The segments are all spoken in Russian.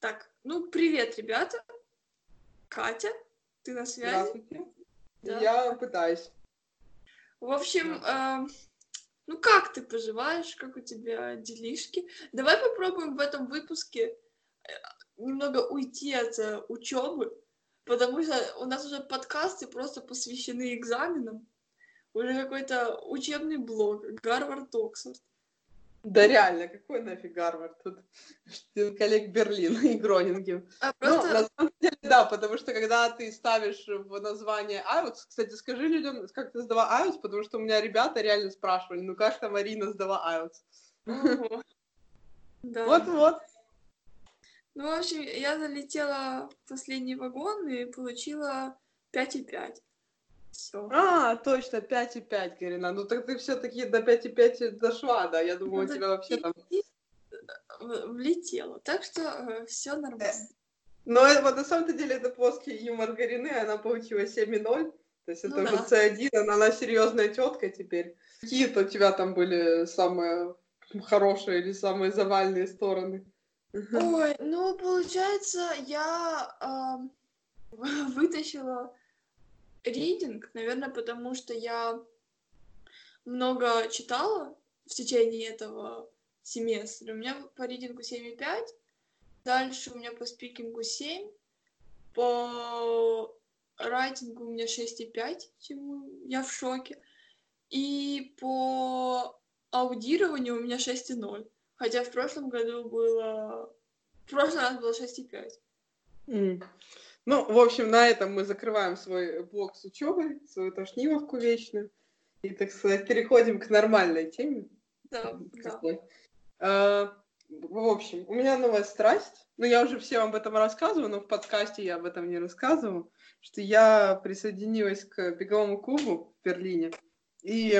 Так, ну, привет, ребята. Катя, ты на связи? Здравствуйте. Да. Я пытаюсь. В общем, э, ну как ты поживаешь, как у тебя делишки? Давай попробуем в этом выпуске э, немного уйти от э, учебы, потому что у нас уже подкасты просто посвящены экзаменам. Уже какой-то учебный блог, Гарвард Оксфорд. Да реально, какой нафиг Гарвард тут? Коллег Берлин и Гронинген. А Ну, просто на самом деле, да, потому что когда ты ставишь в название IELTS, кстати, скажи людям, как ты сдала IELTS, потому что у меня ребята реально спрашивали, ну как там Марина сдала IELTS? Вот-вот. Ну, в общем, я залетела в последний вагон и получила 5,5. А, точно, 5,5, Карина. Ну так ты все-таки до 5,5 дошла, да? Я думаю, у Ну, тебя вообще там... Влетела. Так что все нормально. Но это, вот на самом-то деле это плоский юмор Гарины, она получила 7,0. То есть это Ну уже да. C1, она, она серьезная тетка теперь. Какие-то у тебя там были самые хорошие или самые завальные стороны? Ой, ну, получается, я ам, вытащила ридинг, наверное, потому что я много читала в течение этого семестра. У меня по ридингу 7,5, дальше у меня по спикингу 7, по райтингу у меня 6,5, чему я в шоке, и по аудированию у меня 6,0. Хотя в прошлом году было... В прошлый раз было 6,5. М. Ну, в общем, на этом мы закрываем свой блок с учебой, свою тошниловку вечную. И, так сказать, переходим к нормальной теме. Да, да. какой. А, В общем, у меня новая страсть. Ну, я уже всем об этом рассказывала, но в подкасте я об этом не рассказывала, что я присоединилась к беговому клубу в Берлине. И,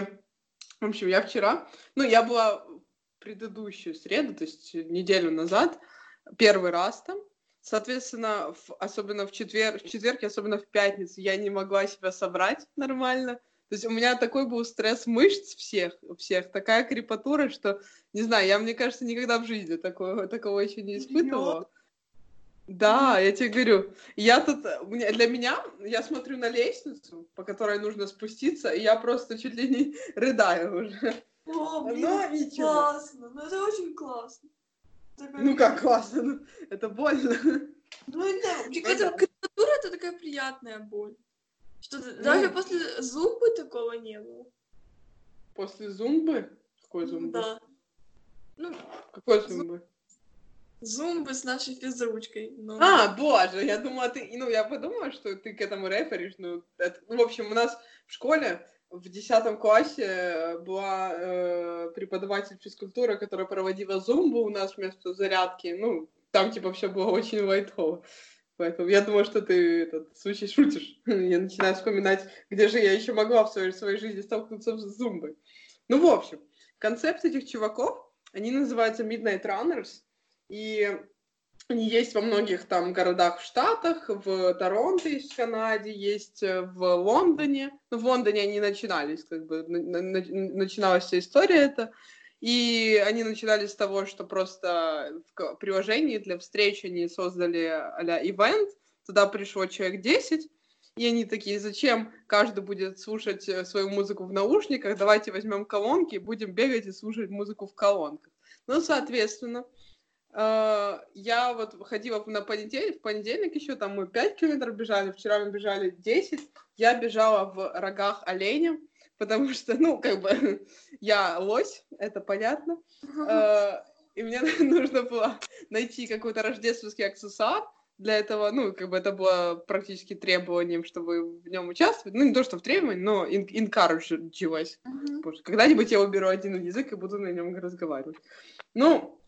в общем, я вчера, ну, я была в предыдущую среду, то есть неделю назад, первый раз там. Соответственно, в- особенно в четверг, в четверг, особенно в пятницу, я не могла себя собрать нормально. То есть у меня такой был стресс мышц всех, всех, такая крепатура, что, не знаю, я, мне кажется, никогда в жизни такого, такого еще не испытывала. Да, я тебе говорю, я тут, для меня, я смотрю на лестницу, по которой нужно спуститься, и я просто чуть ли не рыдаю уже. О, блин, Но классно. Ну, это очень классно. Ну как классно, ну, это больно. Ну, это, мне Ну кажется, да. крепатура это такая приятная боль. Что Ну. даже после зубы такого не было. После зумбы? Какой зумбы? Да. Ну, Какой зумбы? зумбы с нашей физручкой. но- А, боже, я думала, ты, ну, я подумала, что ты к этому реферишь, ну, это- ну, в общем, у нас в школе в 10 классе э, была э, преподаватель физкультуры, которая проводила зумбу у нас вместо зарядки, ну, там, типа, все было очень лайтово. Поэтому я думаю, что ты этот случай шутишь. Я начинаю вспоминать, где же я еще могла в своей, своей жизни столкнуться с зумбой. Ну, в общем, концепт этих чуваков, они называются Midnight Runners, и они есть во многих там городах в Штатах, в Торонто есть в Канаде, есть в Лондоне. Ну, в Лондоне они начинались, как бы, на- на- начиналась вся история эта. И они начинали с того, что просто в приложении для встреч они создали а-ля ивент, туда пришло человек 10, и они такие, зачем каждый будет слушать э, свою музыку в наушниках, давайте возьмем колонки и будем бегать и слушать музыку в колонках. Ну, соответственно, я вот ходила на понедельник, в понедельник еще там мы 5 километров бежали, вчера мы бежали 10, я бежала в рогах оленя, потому что, ну, как бы, я лось, это понятно, Э, и мне нужно было найти какой-то рождественский аксессуар, для этого, ну, как бы это было практически требованием, чтобы в нем участвовать. Ну, не то, что в требовании, но encourageилось. Что когда-нибудь я уберу один язык и буду на нем разговаривать. Ну,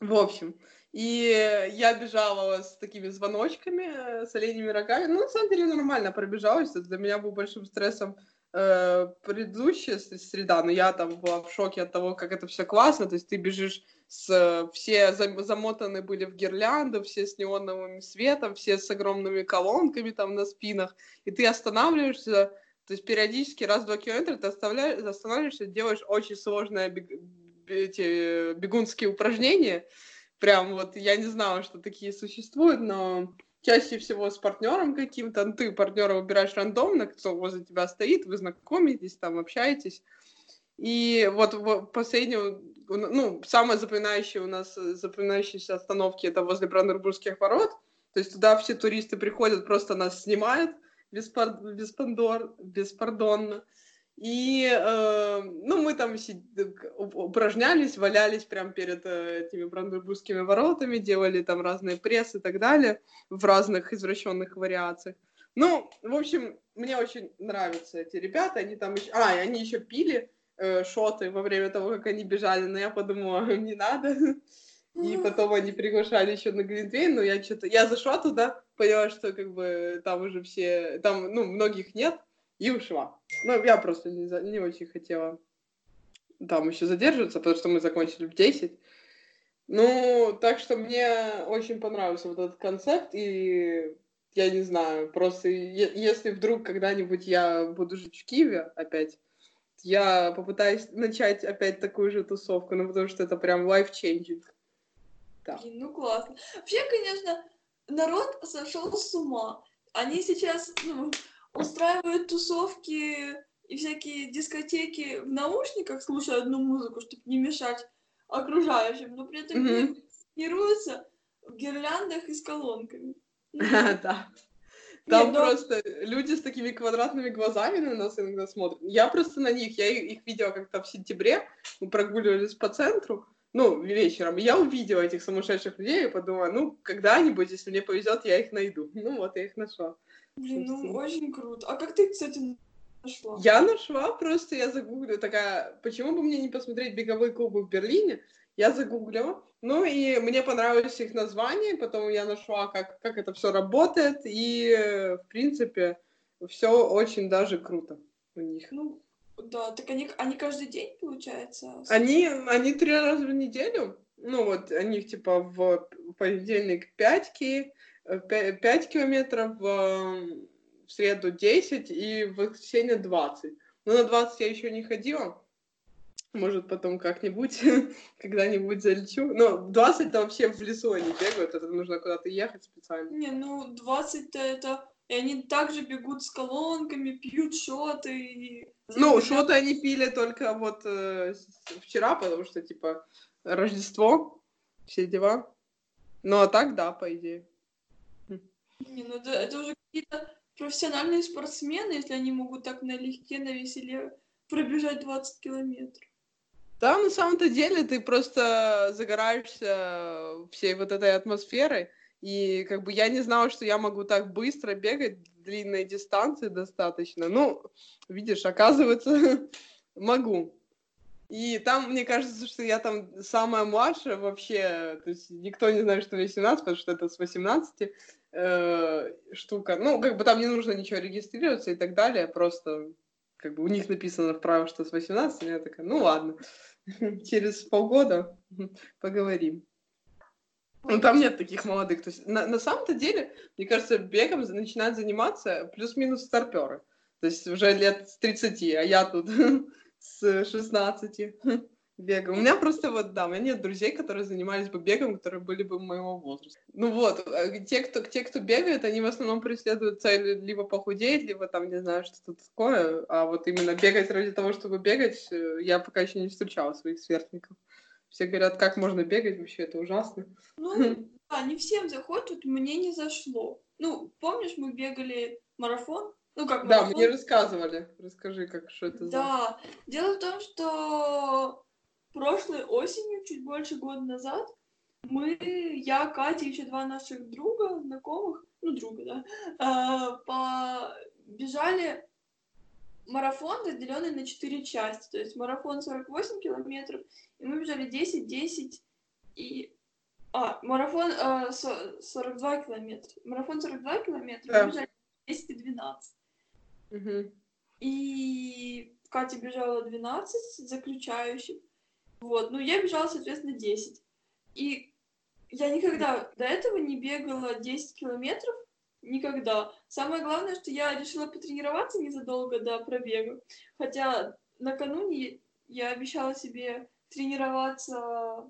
в общем, и я бежала с такими звоночками, с оленями рогами. Ну, на самом деле, нормально пробежалась. Это для меня был большим стрессом э, предыдущая среда, но я там была в шоке от того, как это все классно. То есть ты бежишь с... Все зам- замотаны были в гирлянду, все с неоновым светом, все с огромными колонками там на спинах. И ты останавливаешься, то есть периодически раз-два километра ты останавливаешься, делаешь очень сложные бег- эти бегунские упражнения, Прям вот я не знала, что такие существуют, но чаще всего с партнером каким-то, ну, ты партнера выбираешь рандомно, кто возле тебя стоит, вы знакомитесь, там общаетесь. И вот в последнюю, ну, самое запоминающее у нас, запоминающиеся остановки это возле Бранденбургских ворот. То есть туда все туристы приходят, просто нас снимают беспар... беспардон... беспардонно. И, э, ну, мы там упражнялись, валялись прямо перед э, этими Бранденбургскими воротами, делали там разные прессы и так далее в разных извращенных вариациях. Ну, в общем, мне очень нравятся эти ребята, они там еще... А, и они еще пили э, шоты во время того, как они бежали, но я подумала, не надо. И потом они приглашали еще на Глинтвейн, но я что-то... Я зашла туда, поняла, что как бы там уже все... Там, ну, многих нет, и ушла. Ну, я просто не, не очень хотела там еще задерживаться, потому что мы закончили в 10. Ну, так что мне очень понравился вот этот концепт, и я не знаю, просто если вдруг когда-нибудь я буду жить в Киеве опять, я попытаюсь начать опять такую же тусовку, ну, потому что это прям life-changing. Да. Блин, ну классно. Вообще, конечно, народ сошел с ума. Они сейчас, ну, устраивают тусовки и всякие дискотеки в наушниках, слушая одну музыку, чтобы не мешать окружающим, но при этом mm-hmm. тренируются в гирляндах и с колонками. Да. Там просто люди с такими квадратными глазами на нас иногда смотрят. Я просто на них, я их видела как-то в сентябре, мы прогуливались по центру, ну, вечером. Я увидела этих сумасшедших людей и подумала, ну, когда-нибудь, если мне повезет, я их найду. Ну, вот, я их нашла. Блин, ну очень круто. А как ты, кстати, нашла? Я нашла, просто я загуглила, такая, почему бы мне не посмотреть беговые клубы в Берлине? Я загуглила, ну и мне понравилось их название, потом я нашла, как, как это все работает, и, в принципе, все очень даже круто у них. Ну, да, так они, они каждый день, получается? Они, они три раза в неделю, ну вот, они типа в понедельник 5 ки, 5 э, километров, в среду 10 и в воскресенье 20. Но на 20 я еще не ходила. Может, потом как-нибудь, когда-нибудь залечу. Но 20 это вообще в лесу они бегают, это нужно куда-то ехать специально. Не, ну 20-то это... И они также бегут с колонками, пьют шоты. И... Ну, шоты они пили только вот э, вчера, потому что, типа, Рождество, все дела. Ну, а так, да, по идее. Не, ну это, это уже какие-то профессиональные спортсмены, если они могут так налегке, на веселе пробежать 20 километров. Да, на самом-то деле ты просто загораешься всей вот этой атмосферой, и как бы я не знала, что я могу так быстро бегать длинные дистанции достаточно. Ну, видишь, оказывается, могу. И там, мне кажется, что я там самая младшая вообще, то есть никто не знает, что мне 17, потому что это с 18 э, штука. Ну, как бы там не нужно ничего регистрироваться и так далее, просто как бы у них написано вправо, что с 18, и я такая, ну ладно, через полгода поговорим. Ну, там нет таких молодых. То есть, на, на самом-то деле, мне кажется, бегом начинают заниматься плюс-минус старперы. То есть уже лет с 30, а я тут с 16 бегом. У меня просто вот, да, у меня нет друзей, которые занимались бы бегом, которые были бы моего возраста. Ну вот, э, те, кто, те, кто бегает, они в основном преследуют цель либо похудеть, либо там, не знаю, что-то такое. А вот именно бегать ради того, чтобы бегать, э, я пока еще не встречала своих сверстников. Все говорят, как можно бегать, вообще это ужасно. Ну, да, не всем заходит, мне не зашло. Ну, помнишь, мы бегали марафон, ну, как Да, мне рассказывали. Расскажи, как что это за... Да, дело в том, что прошлой осенью, чуть больше года назад, мы, я, Катя и еще два наших друга, знакомых, ну, друга, да, э, побежали марафон, разделенный на четыре части. То есть марафон 48 километров, и мы бежали 10, 10 и... А, марафон э, 42 километра. Марафон 42 километра, да. мы бежали 10 и 12. Угу. И Катя бежала 12 заключающих. Вот, ну я бежала, соответственно, 10. И я никогда до этого не бегала 10 километров, никогда. Самое главное, что я решила потренироваться незадолго до пробега. Хотя накануне я обещала себе тренироваться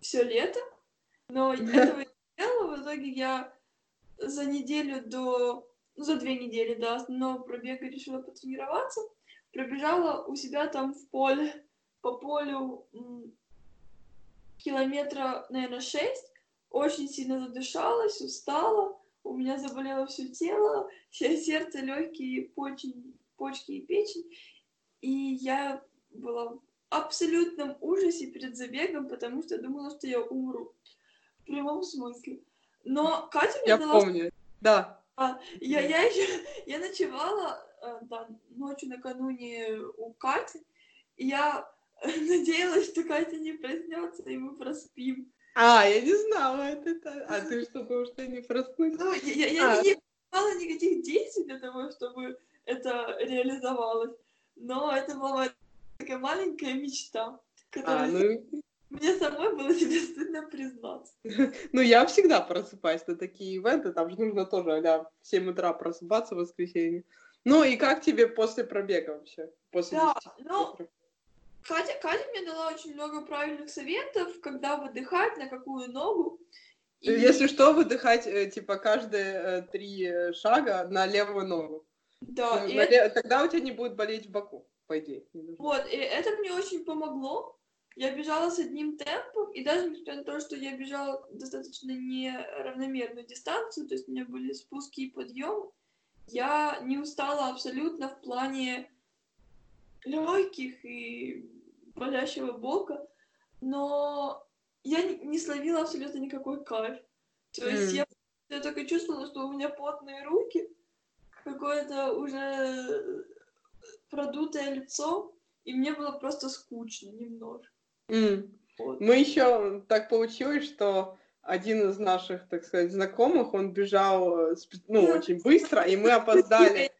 все лето, Но этого не делала, в итоге я за неделю до, ну, за две недели до основного пробега решила потренироваться, пробежала у себя там в поле, по полю километра, наверное, шесть, очень сильно задышалась, устала, у меня заболело все тело, все сердце, легкие, почки, почки и печень, и я была в абсолютном ужасе перед забегом, потому что думала, что я умру. В прямом смысле. Но Катя мне я дала... помню, да. А, я, я, еще, я ночевала э, да, ночью накануне у Кати, и я надеялась, что Катя не проснется, и мы проспим. А, я не знала это. А ты что, потому что не проснулась? Ну, я, я, а. не принимала никаких действий для того, чтобы это реализовалось. Но это была такая маленькая мечта, которая... А, ну... Мне самой было себе стыдно признаться. Ну, я всегда просыпаюсь на такие ивенты, там же нужно тоже а в 7 утра просыпаться в воскресенье. Ну, и как тебе после пробега вообще? После да, ну, Катя, Катя мне дала очень много правильных советов, когда выдыхать, на какую ногу. И... Если что, выдыхать, э, типа, каждые э, три э, шага на левую ногу. Да. Ну, и это... Тогда у тебя не будет болеть в боку, по идее. Вот, и это мне очень помогло. Я бежала с одним темпом, и даже несмотря на то, что я бежала достаточно неравномерную дистанцию, то есть у меня были спуски и подъемы, я не устала абсолютно в плане легких и болящего бока, но я не словила абсолютно никакой кайф. То есть mm. я, я только чувствовала, что у меня потные руки, какое-то уже продутое лицо, и мне было просто скучно немножко. Mm. Вот. Мы еще так получилось, что один из наших, так сказать, знакомых, он бежал, э, ну, очень быстро, и мы опоздали.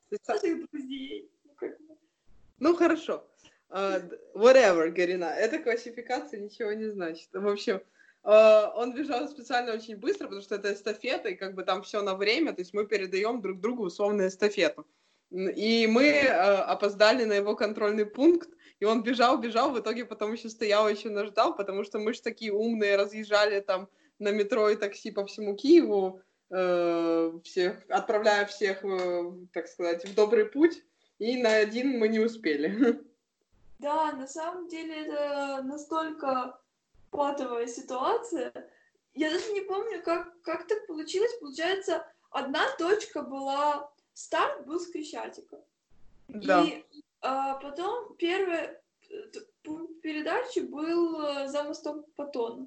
Ну, хорошо. Uh, whatever, Гарина. Эта классификация ничего не значит. В общем, uh, он бежал специально очень быстро, потому что это эстафета, и как бы там все на время, то есть мы передаем друг другу условно эстафету. И мы uh, опоздали на его контрольный пункт, и он бежал, бежал, в итоге потом еще стоял, еще нас ждал, потому что мы же такие умные, разъезжали там на метро и такси по всему Киеву, э, всех, отправляя всех, э, так сказать, в добрый путь, и на один мы не успели. Да, на самом деле это настолько патовая ситуация. Я даже не помню, как, как так получилось. Получается, одна точка была... Старт был с Крещатика. Да. И а, потом первый э, пункт передачи был э, за мостом Патона.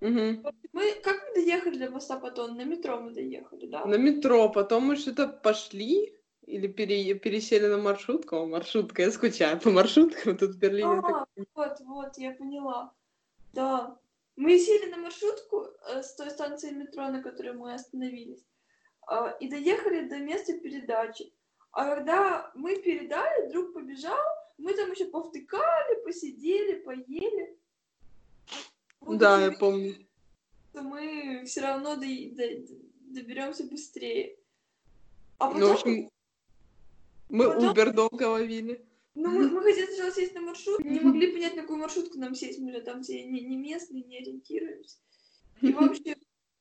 Угу. Мы как мы доехали до моста Патона? На метро мы доехали, да? На метро, потом мы что-то пошли, или пере, пересели на маршрутку? О, маршрутка, я скучаю по маршруткам тут в Берлине. А, так... вот, вот, я поняла. Да. Мы сели на маршрутку э, с той станции метро, на которой мы остановились, э, и доехали до места передачи. А когда мы передали, друг побежал, мы там еще повтыкали, посидели, поели. Вот да, я помню. Что мы все равно до, до, доберемся быстрее. А потом... Ну, в общем, мы. Uber долго ловили. Ну, мы, мы хотели сначала сесть на маршрут, не могли понять, на какую маршрутку нам сесть, мы же там все не, не местные, не ориентируемся. И, в общем,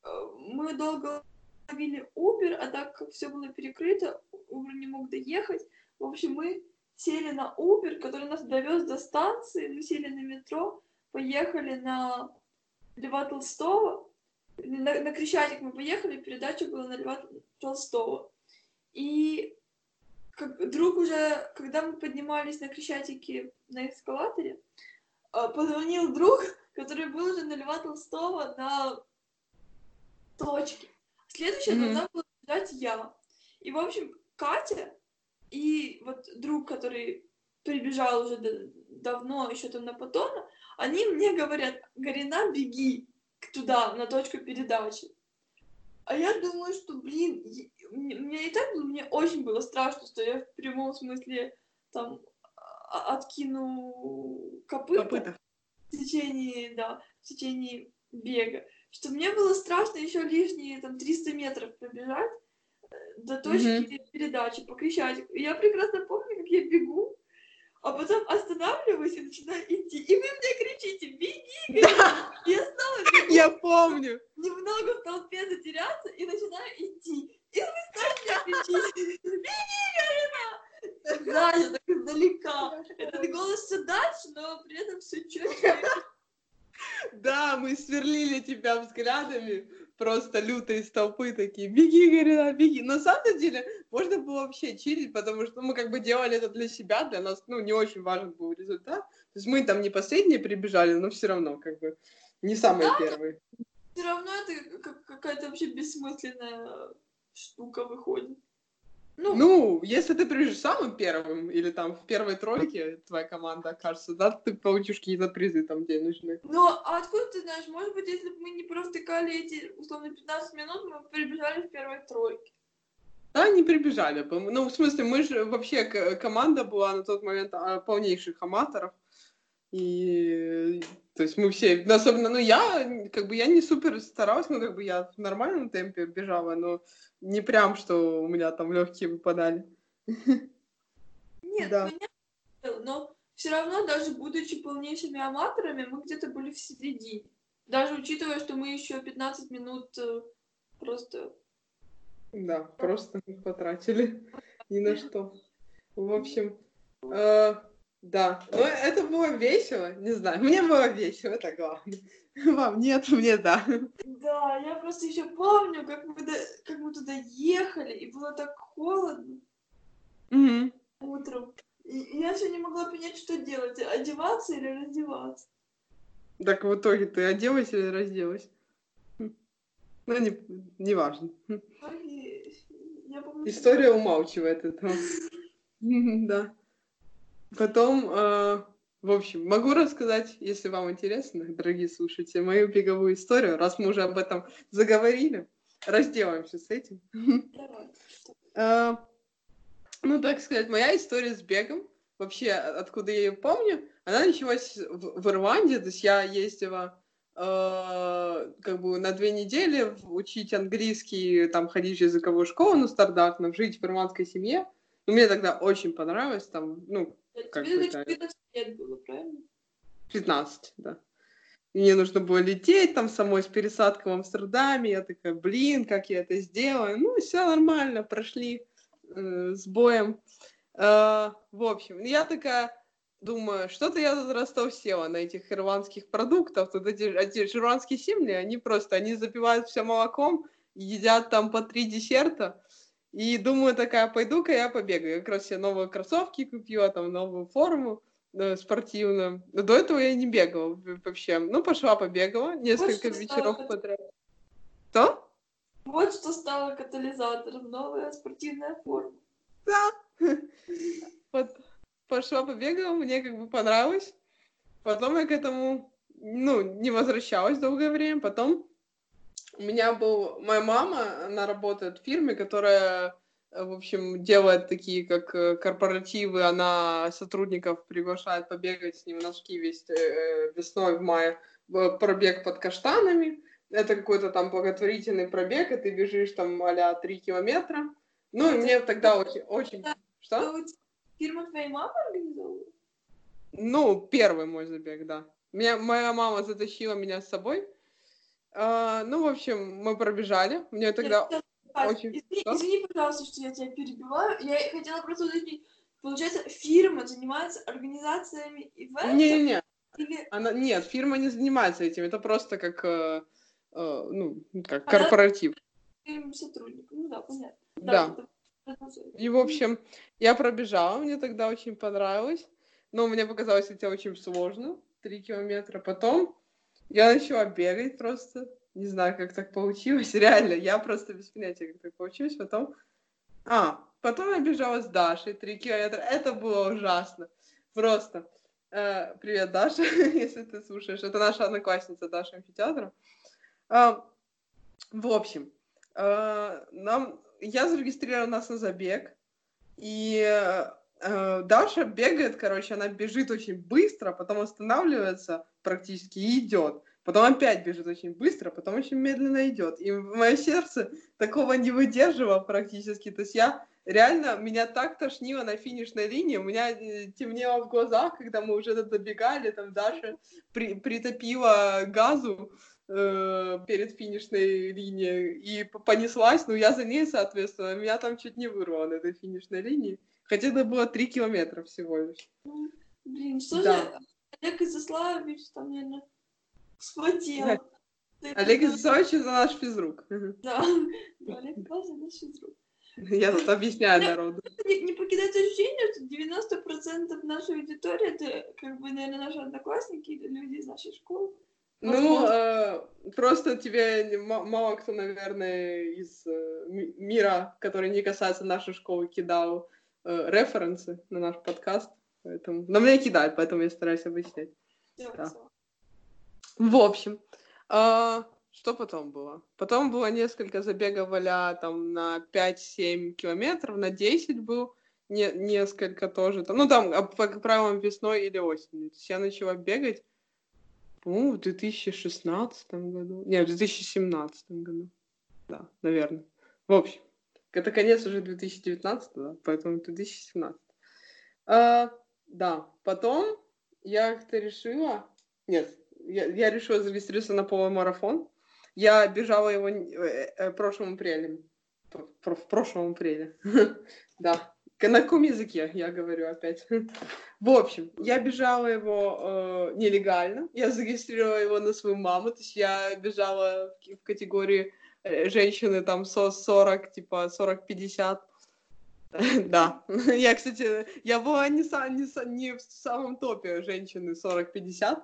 э, мы долго ловили Uber, а так как все было перекрыто, Uber не мог доехать. В общем, мы сели на Uber, который нас довез до станции, мы сели на метро, поехали на Льва Толстого, на, на Крещатик мы поехали, передача была на Льва Толстого. И как, друг уже, когда мы поднимались на Крещатике на эскалаторе, а, позвонил друг, который был уже на Льва Толстого на точке. Следующая mm-hmm. должна была ждать я. И, в общем, Катя и вот друг, который прибежал уже до, давно, еще там на Патона, они мне говорят, Гарина, беги туда, на точку передачи. А я думаю, что, блин, мне и так мне очень было страшно, что я в прямом смысле там а, откину копыта, копыта. в течение, да, в течение бега. Что мне было страшно еще лишние там 300 метров пробежать э, до точки mm-hmm. передачи, покричать. Я прекрасно помню, как я бегу, а потом останавливаюсь и начинаю идти. И вы мне кричите, беги, Галина! Я снова бегу, Я помню. немного в толпе затеряться и начинаю идти. И вы снова мне кричите, беги, Галина! Сзади, так издалека. Этот голос все дальше, но при этом все четче. Да, мы сверлили тебя взглядами, просто люто из толпы такие, беги, Гарина, беги. На самом деле, можно было вообще чилить, потому что мы как бы делали это для себя, для нас, ну, не очень важен был результат. То есть мы там не последние прибежали, но все равно, как бы, не самые первые. Все равно это как- какая-то вообще бессмысленная штука выходит. Ну, Ну, если ты прибежишь самым первым, или там в первой тройке твоя команда окажется, да, ты получишь какие-то призы там денежные. Ну, а откуда ты знаешь? Может быть, если бы мы не провтыкали эти, условно, 15 минут, мы бы прибежали в первой тройке. Да, не прибежали. по- Ну, в смысле, мы же вообще команда была на тот момент а, полнейших аматоров. И то есть мы все, ну, особенно, ну, я, как бы, я не супер старалась, ну, как бы, я в нормальном темпе бежала, но не прям, что у меня там легкие выпадали. Нет, Да. понятно, но все равно, даже будучи полнейшими аматорами, мы где-то были в середине. Даже учитывая, что мы еще 15 минут э, просто... Да, просто мы потратили ни на что. В общем, э, да, но это было весело, не знаю, мне было весело, это главное. Вам нет, мне да. Да, я просто еще помню, как мы, до- как мы туда ехали, и было так холодно Мгм. утром. И я все не могла понять, что делать, одеваться или раздеваться. Так в итоге ты оделась или разделась? Ну, не, не важно. Помню, что- История умалчивает это. Да. Потом, э, в общем, могу рассказать, если вам интересно, дорогие слушатели, мою беговую историю, раз мы уже об этом заговорили. Разделаемся с этим. Э, Ну, так сказать, моя история с бегом, вообще, откуда я ее помню, она началась в, в Ирландии, то есть я ездила как бы на две недели учить английский, там ходить в языковую школу на стандартном, жить в ирландской семье. Ну, мне тогда очень понравилось, там, ну, Как Тебе бы, тогда да. 14 лет было, правильно? 15, да. И мне нужно было лететь там самой с пересадкой в Амстердаме. Я такая, блин, как я это сделаю? Ну, все нормально, прошли э, с боем. Э, в общем, я такая думаю, что-то я тут растолстела на этих ирландских продуктах. Тут эти, эти ирландские семьи, они просто, они запивают все молоком, едят там по три десерта. И думаю, такая, пойду-ка я побегаю. Я как раз себе новые кроссовки купила, там новую форму э, спортивную. Но до этого я не бегала вообще. Ну, пошла побегала несколько что вечеров стало? подряд. Что? Вот что стало катализатором, новая спортивная форма. Да. Вот пошла побегала, мне как бы понравилось. Потом я к этому, ну, не возвращалась долгое время. Потом у меня был... Моя мама, она работает в фирме, которая, э, в общем, делает такие, как э, корпоративы. Она сотрудников приглашает побегать с ним на ски весь э, весной, в мае. Пробег под каштанами. Это какой-то там благотворительный пробег, и ты бежишь там а-ля 3 километра. Ну, и мне тогда очень... очень... Что? Фирма твоей мамы организовывала? Ну, первый мой забег, да. Меня, моя мама затащила меня с собой. А, ну, в общем, мы пробежали. Мне тогда... Сказать, очень- Извини, Что? извини, пожалуйста, что я тебя перебиваю. Я хотела просто уточнить. Получается, фирма занимается организациями ивентов? Не-не-не, Или... она... нет, фирма не занимается этим. Это просто как, э, э, ну, как Она- корпоратив. или сотрудник? Ну да, понятно. Да. продолжай. И, в общем, я пробежала, мне тогда очень понравилось. Но мне показалось это очень сложно, три километра. Потом я начала бегать просто. Не знаю, как так получилось. Реально, я просто без понятия, как так получилось. Потом... А, потом я бежала с Дашей три километра. Это было ужасно. Просто. Э, привет, Даша, если ты слушаешь. Это наша одноклассница Даша амфитеатра. А, в общем, э, нам, я зарегистрировала нас на забег, и э, Даша бегает, короче, она бежит очень быстро, потом останавливается практически и идет. потом опять бежит очень быстро, потом очень медленно идет. И мое сердце такого не выдерживало практически. То есть я реально, меня так тошнило на финишной линии, у меня э, темнело в глазах, когда мы уже добегали, там Даша при, притопила газу э, перед финишной линией и понеслась, ну я за ней, соответственно, меня там чуть не вырвало на этой финишной линии. Хотя это было 3 километра всего лишь. Блин, что да. же Олег Изяславович там, наверное, схватил. Олег Изяславович это наш физрук. Да, Олег Изяславович наш физрук. Я тут объясняю народу. Не, не покидает ощущение, что 90% нашей аудитории это, как бы, наверное, наши одноклассники или люди из нашей школы. Ну, э, просто тебе мало кто, наверное, из э, мира, который не касается нашей школы, кидал э, референсы на наш подкаст. Поэтому... Но мне кидают, поэтому я стараюсь объяснять. Да. В общем, э, что потом было? Потом было несколько забегов а там на 5-7 километров, на 10 был не, несколько тоже. Там, ну, там, а, по, как правило, весной или осенью. То есть я начала бегать, по-моему, в 2016 году. Нет, в 2017 году. Да, наверное. В общем, это конец уже 2019, да, поэтому 2017. А, да, потом я как-то решила... Нет, я, я решила зарегистрироваться на полумарафон. Я бежала его э, э, прошлым апрелем. В прошлом апреле. Да. На каком языке я говорю опять? В общем, я бежала его э, нелегально. Я зарегистрировала его на свою маму. То есть я бежала в, в категории э, женщины там 40, типа 40-50. Да. Я, кстати, я была не, не, не в самом топе женщины 40-50,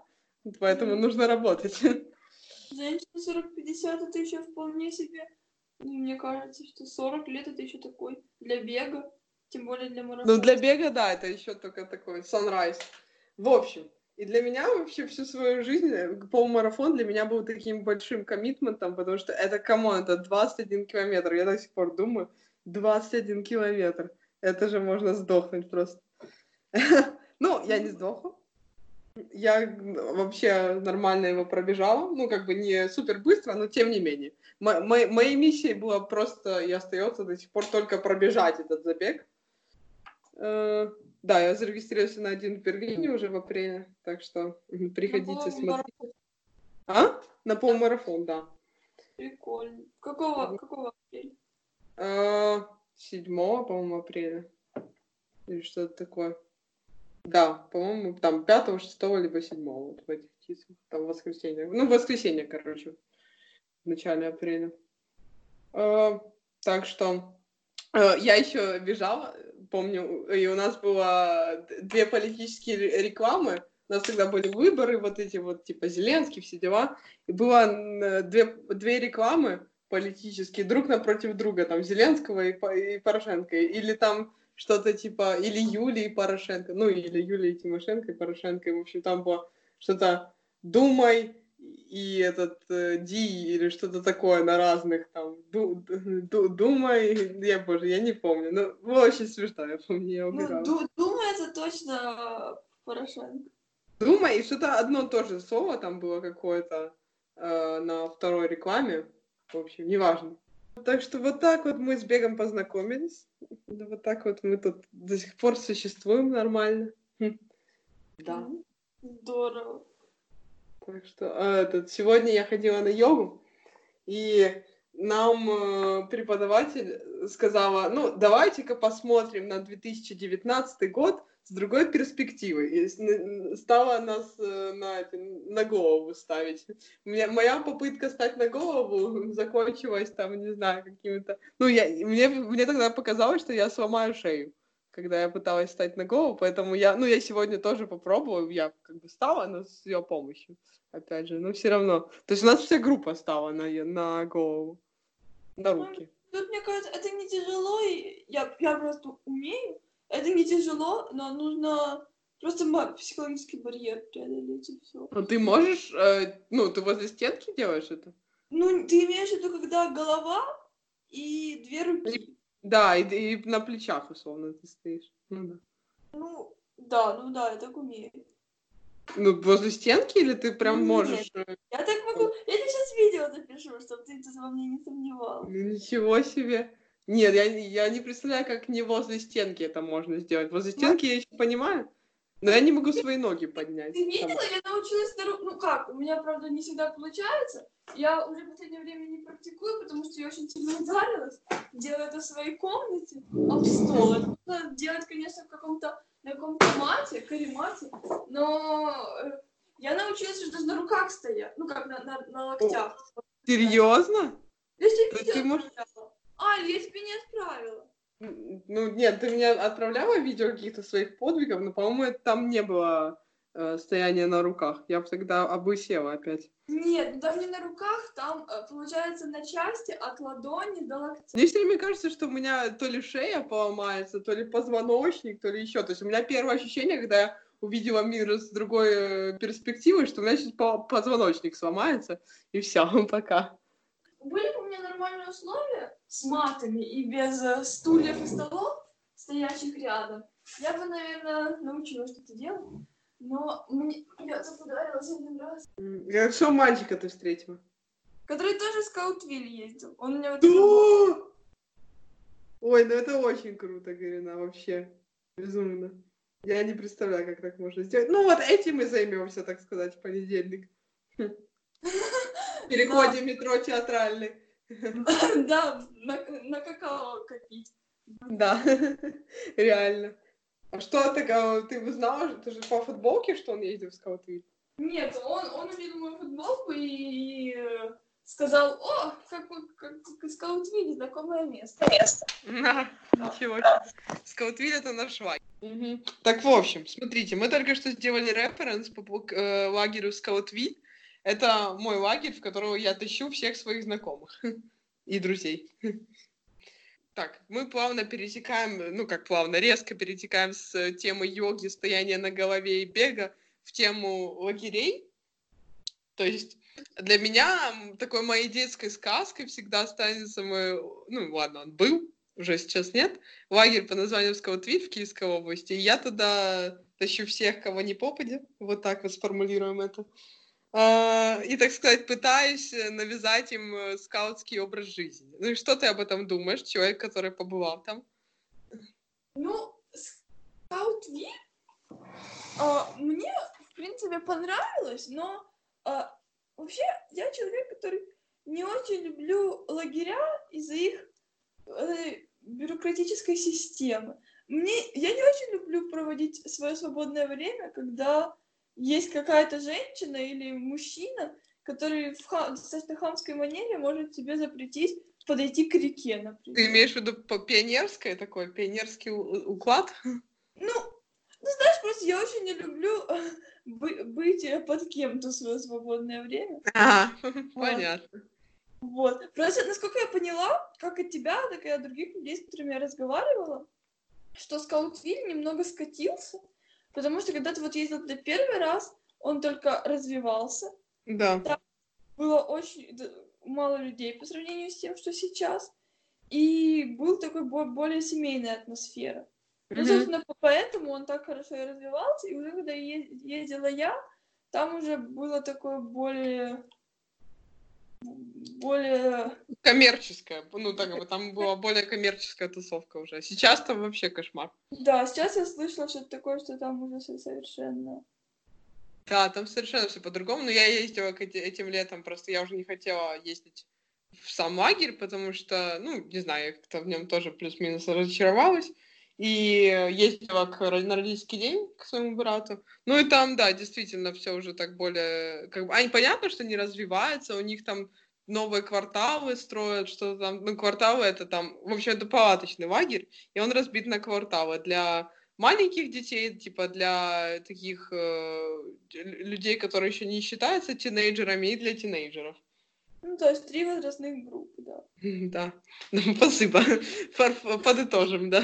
поэтому нужно работать. Женщина 40-50 это еще вполне себе. Ну, мне кажется, что 40 лет это еще такой для бега, тем более для марафона. Ну, для бега, да, это еще только такой sunrise. В общем, и для меня вообще всю свою жизнь э, полумарафон для меня был таким большим commitment ом, потому что это, come on, это 21 километр. Я до сих пор думаю, 21 километр. Это же можно сдохнуть просто. Ну, я не сдохла, я вообще нормально его пробежала, ну, как бы не супер быстро, но тем не менее. Мо- мо- моей миссией было просто и остается до сих пор только пробежать этот забег. Э- да, я зарегистрировался на один в Берлине уже в апреле, так что приходите смотреть. А? На полумарафон, да. Прикольно. Какого, какого апреля? Э- седьмого, по-моему, апреля. Или что-то такое. Да, по-моему, там 5, 6, либо 7 вот в этих числах. Там воскресенье. Ну, воскресенье, короче. В начале апреля. Э, так что я еще бежала, помню, и у нас было две политические рекламы. У нас тогда были выборы, вот эти вот, типа, Зеленский, все дела. И было две, две рекламы политические друг напротив друга, там, Зеленского и, и Порошенко. Или там что-то типа или Юлии Порошенко, ну или Юлии Тимошенко и Порошенко, и, в общем, там было что-то «думай», и этот э, Ди или что-то такое на разных там ду, ду, думай, я боже, я не помню, ну очень смешно, я помню, я убирала. Ну, думай это точно Порошенко. Думай, и что-то одно тоже слово там было какое-то э, на второй рекламе, в общем, неважно. Так что вот так вот мы с Бегом познакомились. Вот так вот мы тут до сих пор существуем нормально. Да. Здорово. Так что а, этот, сегодня я ходила на йогу, и нам э, преподаватель сказала, ну, давайте-ка посмотрим на 2019 год, с другой перспективой. И стала нас э, на, на голову ставить. У моя попытка стать на голову закончилась там, не знаю, какими-то... Ну, я, мне, мне тогда показалось, что я сломаю шею, когда я пыталась стать на голову, поэтому я, ну, я сегодня тоже попробую, я как бы стала, но с ее помощью, опять же, но все равно. То есть у нас вся группа стала на, на голову, на руки. Тут, мне кажется, это не тяжело, и я, я просто умею, это не тяжело, но нужно просто психологический барьер преодолеть и все. Ну ты можешь, э, ну ты возле стенки делаешь это? Ну ты имеешь в виду, когда голова и две руки. Да, и, и на плечах условно ты стоишь. Ну да. Ну да, ну да, я так умею. Ну, возле стенки или ты прям Нет. можешь? э, Я так могу. Я тебе сейчас видео запишу, чтобы ты тут во мне не сомневал. Ну, ничего себе. Нет, я, я не представляю, как не возле стенки это можно сделать. Возле стенки я еще понимаю, но я не могу свои ноги поднять. Ты видела? Я научилась на ру- Ну как, у меня, правда, не всегда получается. Я уже в последнее время не практикую, потому что я очень сильно ударилась. Делаю это в своей комнате, об стол. Это нужно делать, конечно, в каком-то на каком-то мате, каремате, но э, я научилась уже даже на руках стоять, ну как на, на, на локтях. Серьезно? Я ты можешь-. А, я тебе не отправила. Ну, нет, ты мне отправляла видео каких-то своих подвигов, но, по-моему, там не было э, стояния на руках. Я бы тогда обысела опять. Нет, ну там не на руках, там э, получается на части от ладони до локтя. Мне все время кажется, что у меня то ли шея поломается, то ли позвоночник, то ли еще. То есть у меня первое ощущение, когда я увидела мир с другой э, перспективы, что у меня сейчас по- позвоночник сломается, и все, пока. Были бы у меня нормальные условия с матами и без э, стульев и столов, стоящих рядом, я бы, наверное, научилась что-то делать. Но мне я тут ударилась один раз. Я что мальчика ты встретила? Который тоже в Скаутвиль ездил. Он мне вот... Ой, ну это очень круто, Гарина, вообще. Безумно. Я не представляю, как так можно сделать. Ну вот этим мы займемся, так сказать, в понедельник. Переходим метро театральный. Да, на, на какао копить. Да, реально. А что ты, ты узнала, ты же по футболке, что он ездил в Скаутвиль? Нет, он, он увидел мою футболку и э, сказал, о, как, как, как Скаутвиль, знакомое место. Ничего себе. Скаутвиль это наш лагерь. Так, в общем, смотрите, мы только что сделали референс по э, лагерю Скаутвиль. Это мой лагерь, в которого я тащу всех своих знакомых и друзей. Так, мы плавно перетекаем, ну как плавно, резко перетекаем с темы йоги, стояния на голове и бега в тему лагерей. То есть для меня такой моей детской сказкой всегда останется мой, ну ладно, он был, уже сейчас нет, лагерь по названию Скаутвиль в Киевской области. И я туда тащу всех, кого не попадя, вот так вот сформулируем это. А, И, так сказать, пытаюсь э, навязать им э, скаутский образ жизни. Ну и что ты об этом думаешь, человек, который побывал там? Ну, Скаутвиль а, мне, в принципе, понравилось, но а, вообще я человек, который не очень люблю лагеря из-за их э, бюрократической системы. Мне, я не очень люблю проводить свое свободное время, когда есть какая-то женщина или мужчина, который в ха- достаточно хамской манере может тебе запретить подойти к реке, например. Ты имеешь в виду пионерское такое, пионерский уклад? Ну, ну, знаешь, просто я очень не люблю э, бы- быть э, под кем-то в свое свободное время. Ага, понятно. Вот. Просто, насколько я поняла, как от тебя, так и от других людей, с которыми я разговаривала, что Скаутвиль немного скатился, потому что когда ты вот ездил туда первый раз, он только развивался, Да. было очень мало людей по сравнению с тем, что сейчас, и был такой бо- более семейная атмосфера. Ну, Мгм. собственно, по- поэтому он так хорошо и развивался, и уже когда ездила я, там уже было такое более более Коммерческая, ну так бы там была более коммерческая тусовка уже. Сейчас там вообще кошмар. да сейчас я слышала что-то такое что там уже со- совершенно Да, там совершенно все по-другому. Но я ездила этим летом, просто я уже не хотела ездить в сам лагерь, потому что, ну, не знаю, я как-то в нем тоже плюс-минус разочаровалась. И ездила к, на родительский день к своему брату. Ну и там, да, действительно, все уже так более... Как бы, они понятно, что не развивается, у них там новые кварталы строят, что там, ну, кварталы это там, в общем, это палаточный лагерь, и он разбит на кварталы для маленьких детей, типа для таких э, лю- людей, которые еще не считаются тинейджерами, и для тинейджеров. Ну то есть три возрастных группы да Да, ну, спасибо. Подытожим, да.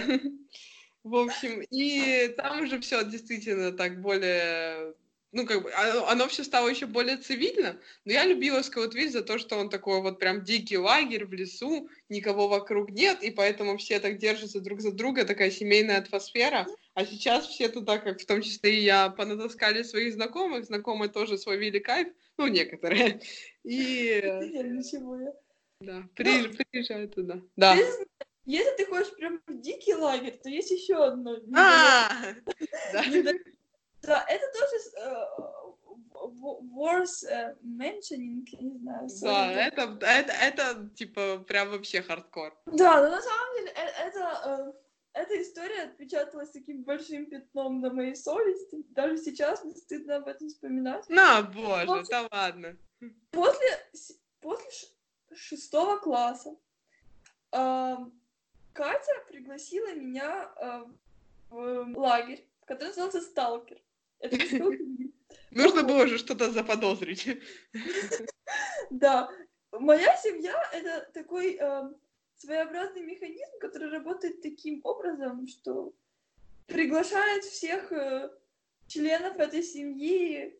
В общем, и там уже все действительно так более ну, как бы, оно, оно все стало еще более цивильно, но я любила Скаутвиль за то, что он такой вот прям дикий лагерь в лесу, никого вокруг нет, и поэтому все так держатся друг за друга, такая семейная атмосфера, а сейчас все туда, как в том числе и я, понатаскали своих знакомых, знакомые тоже словили кайф, ну, некоторые, и... Да, при, ну, приезжают туда, да. Если ты хочешь прям в дикий лагерь, то есть еще одно. А, да. Да, это тоже uh, worth uh, mentioning, не знаю. Да, это, это, это, типа, прям вообще хардкор. Да, но на самом деле это, uh, эта история отпечаталась таким большим пятном на моей совести. Даже сейчас мне стыдно об этом вспоминать. На, боже, после, да ладно. После, после шестого класса uh, Катя пригласила меня uh, в лагерь, который назывался «Сталкер». Это Нужно было же что-то заподозрить. Да. Моя семья — это такой э, своеобразный механизм, который работает таким образом, что приглашает всех э, членов этой семьи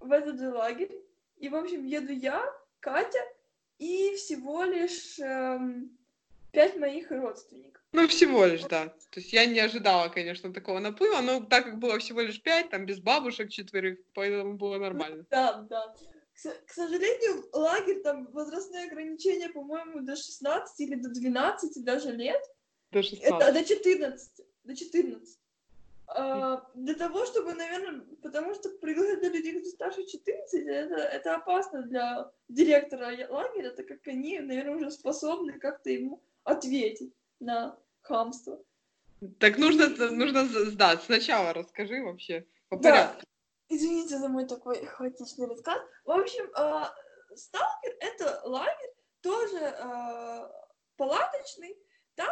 в этот же лагерь. И, в общем, еду я, Катя и всего лишь э, пять моих родственников. Ну, всего лишь, да. То есть я не ожидала, конечно, такого наплыва, но так как было всего лишь пять, там без бабушек четверых, поэтому было нормально. Да, да. К, сожалению, лагерь, там возрастные ограничения, по-моему, до 16 или до 12 даже лет. До 16. Это, до 14. До 14. А, для того, чтобы, наверное, потому что приглашать людей, кто старше 14, это, это опасно для директора лагеря, так как они, наверное, уже способны как-то ему ответить на хамство. Так нужно, нужно сдать. Сначала расскажи вообще по порядку. Да. Извините за мой такой хаотичный рассказ. В общем, э, Сталкер — это лагерь, тоже э, палаточный. Там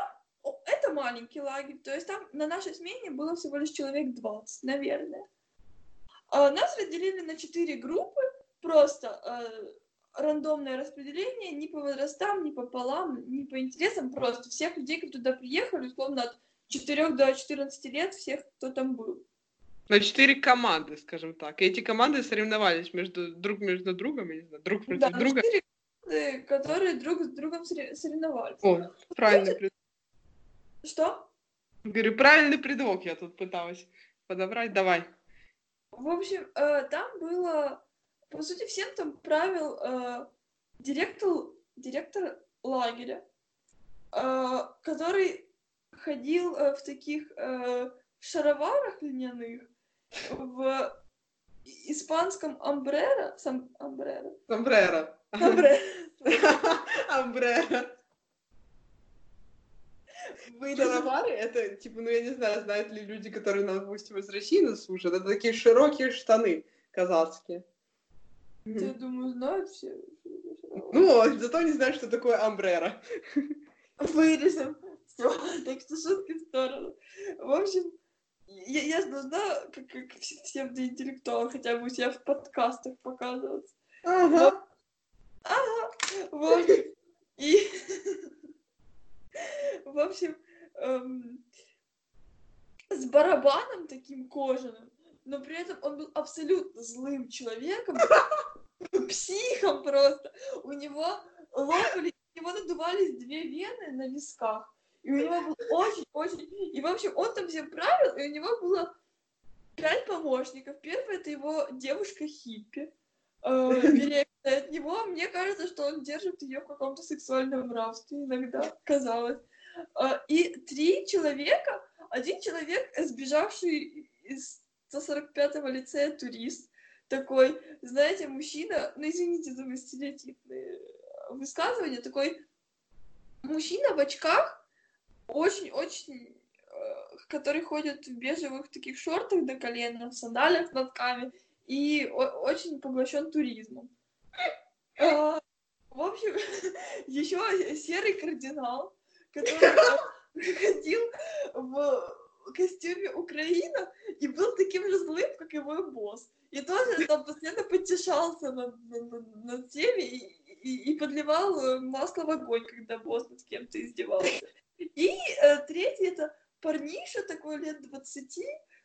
это маленький лагерь, то есть там на нашей смене было всего лишь человек 20, наверное. Э, нас разделили на четыре группы, просто э, рандомное распределение ни по возрастам, ни по полам, ни по интересам, просто всех людей, кто туда приехали, условно, от 4 до 14 лет, всех, кто там был. На четыре команды, скажем так. И эти команды соревновались между друг между другом, я не знаю, друг против да, друга. четыре команды, которые друг с другом соревновались. О, правильный предлог. Что? Говорю, правильный предлог я тут пыталась подобрать. Давай. В общем, э, там было по сути, всем там правил э, директор, директор лагеря, э, который ходил в таких шароварах льняных, в испанском амбрера, сам амбрера. Амбрера. Амбрера. Шаровары, это, типа, ну, я не знаю, знают ли люди, которые, допустим, из России нас слушают, это такие широкие штаны казахские. Я думаю, знают все. Ну, зато не знают, что такое амбрера. Вырежем. Все, так что шутки в сторону. В общем, я, я должна, как, как всем интеллектуал, хотя бы у себя в подкастах показываться. Ага. ага. В общем, и... В общем, эм, с барабаном таким кожаным, но при этом он был абсолютно злым человеком, психом просто. У него лопали, у него надувались две вены на висках. И у него был очень-очень... И, в общем, он там всем правил, и у него было пять помощников. Первый — это его девушка-хиппи. Э, беременная от него. Мне кажется, что он держит ее в каком-то сексуальном рабстве иногда, казалось. Э, и три человека. Один человек, сбежавший из 145-го лицея турист, такой, знаете, мужчина, ну извините за стереотипные э, высказывания, такой мужчина в очках, очень-очень, э, который ходит в бежевых таких шортах до колена, в сандалиях с носками, и очень поглощен туризмом. А, в общем, еще серый кардинал, который ходил в костюме Украина и был таким же злым, как и мой босс. И тоже там постоянно потешался над, над, над всеми и, и, и подливал масло в огонь, когда босс над кем-то издевался. И э, третий это парниша такой лет 20,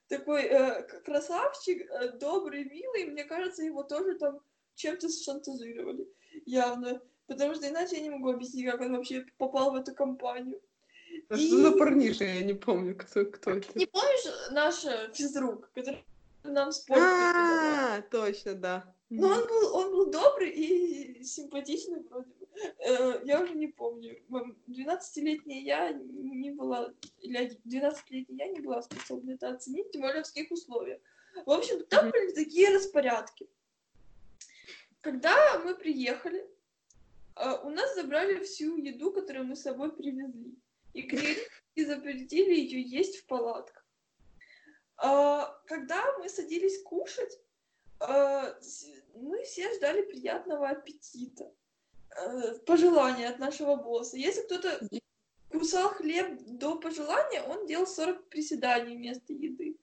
такой э, красавчик, э, добрый, милый, мне кажется, его тоже там чем-то шантажировали, явно. Потому что иначе я не могу объяснить, как он вообще попал в эту компанию. А и... что за парниша? Я не помню, кто, кто это. Не помнишь наш э, физрук, который нам спорт А, точно, да. Но он был, он был добрый и симпатичный вроде я уже не помню. 12-летняя я не была, или 12-летняя я не была способна это оценить, тем более в таких условиях. В общем, там были такие распорядки. Когда мы приехали, э, у нас забрали всю еду, которую мы с собой привезли. И критики запретили ее есть в палатках. А, когда мы садились кушать, мы все ждали приятного аппетита. А, пожелания от нашего босса. Если кто-то кусал хлеб до пожелания, он делал 40 приседаний вместо еды.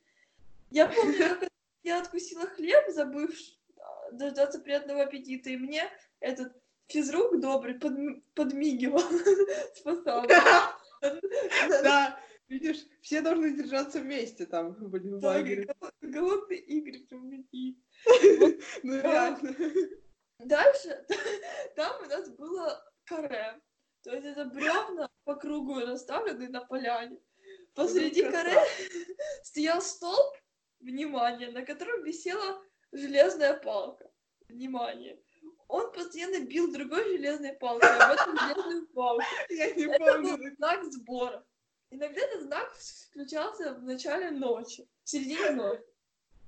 Я помню, как я откусила хлеб, забыв дождаться приятного аппетита, и мне этот физрук добрый подмигивал, спасал. Да, видишь, все должны держаться вместе там были в лагере. Голодные игры прям Ну реально. Дальше там у нас было каре. То есть это бревна по кругу расставлены на поляне. Посреди каре стоял столб, внимание, на котором висела железная палка. Внимание он постоянно бил другой железной палкой, об этом железную палку. Я не это помню. был знак сбора. Иногда этот знак включался в начале ночи, в середине ночи.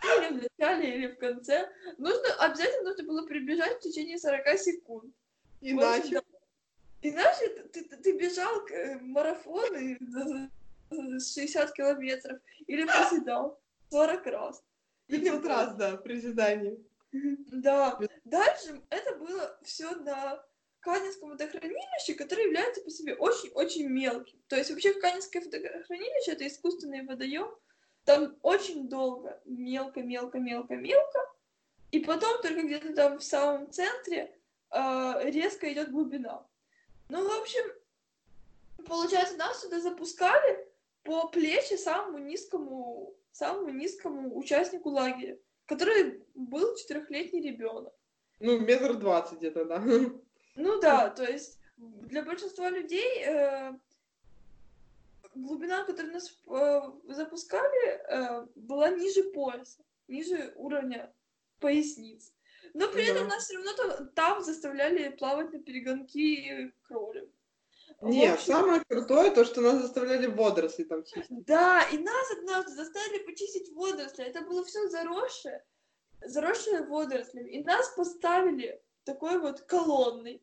Или в начале, или в конце. Нужно, обязательно нужно было прибежать в течение 40 секунд. Иначе? Иначе ты, ты, ты бежал к э, марафону 60 километров или приседал 40 раз. 500 раз, да, приседание. Да. Дальше это было все на Канинском водохранилище, которое является по себе очень-очень мелким. То есть вообще Канинское водохранилище это искусственный водоем. Там очень долго мелко, мелко, мелко, мелко. И потом только где-то там в самом центре э, резко идет глубина. Ну, в общем, получается, нас сюда запускали по плечи самому низкому, самому низкому участнику лагеря который был четырехлетний ребенок. Ну, метр двадцать где-то, да. Ну да, то есть для большинства людей э, глубина, которую нас э, запускали, э, была ниже пояса, ниже уровня поясниц. Но при да. этом нас все равно там, там заставляли плавать на перегонки кролем. Нет, общем... самое крутое то, что нас заставляли водоросли там чистить. Да, и нас однажды заставили почистить водоросли. Это было все заросшее, заросшее водорослями. И нас поставили такой вот колонной.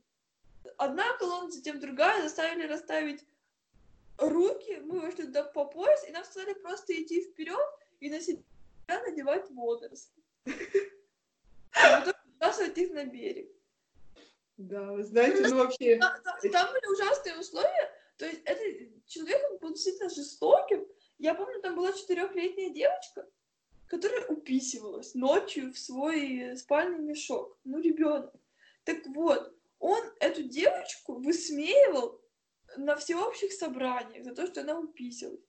Одна колонна, затем другая, заставили расставить руки, мы вышли туда по пояс, и нам сказали просто идти вперед и на себя надевать водоросли. Потом выбрасывать их на берег. Да, вы знаете, ну вообще... Там, там были ужасные условия, то есть этот человек он был действительно жестоким. Я помню, там была четырехлетняя девочка, которая уписывалась ночью в свой спальный мешок. Ну, ребенок. Так вот, он эту девочку высмеивал на всеобщих собраниях за то, что она уписывалась.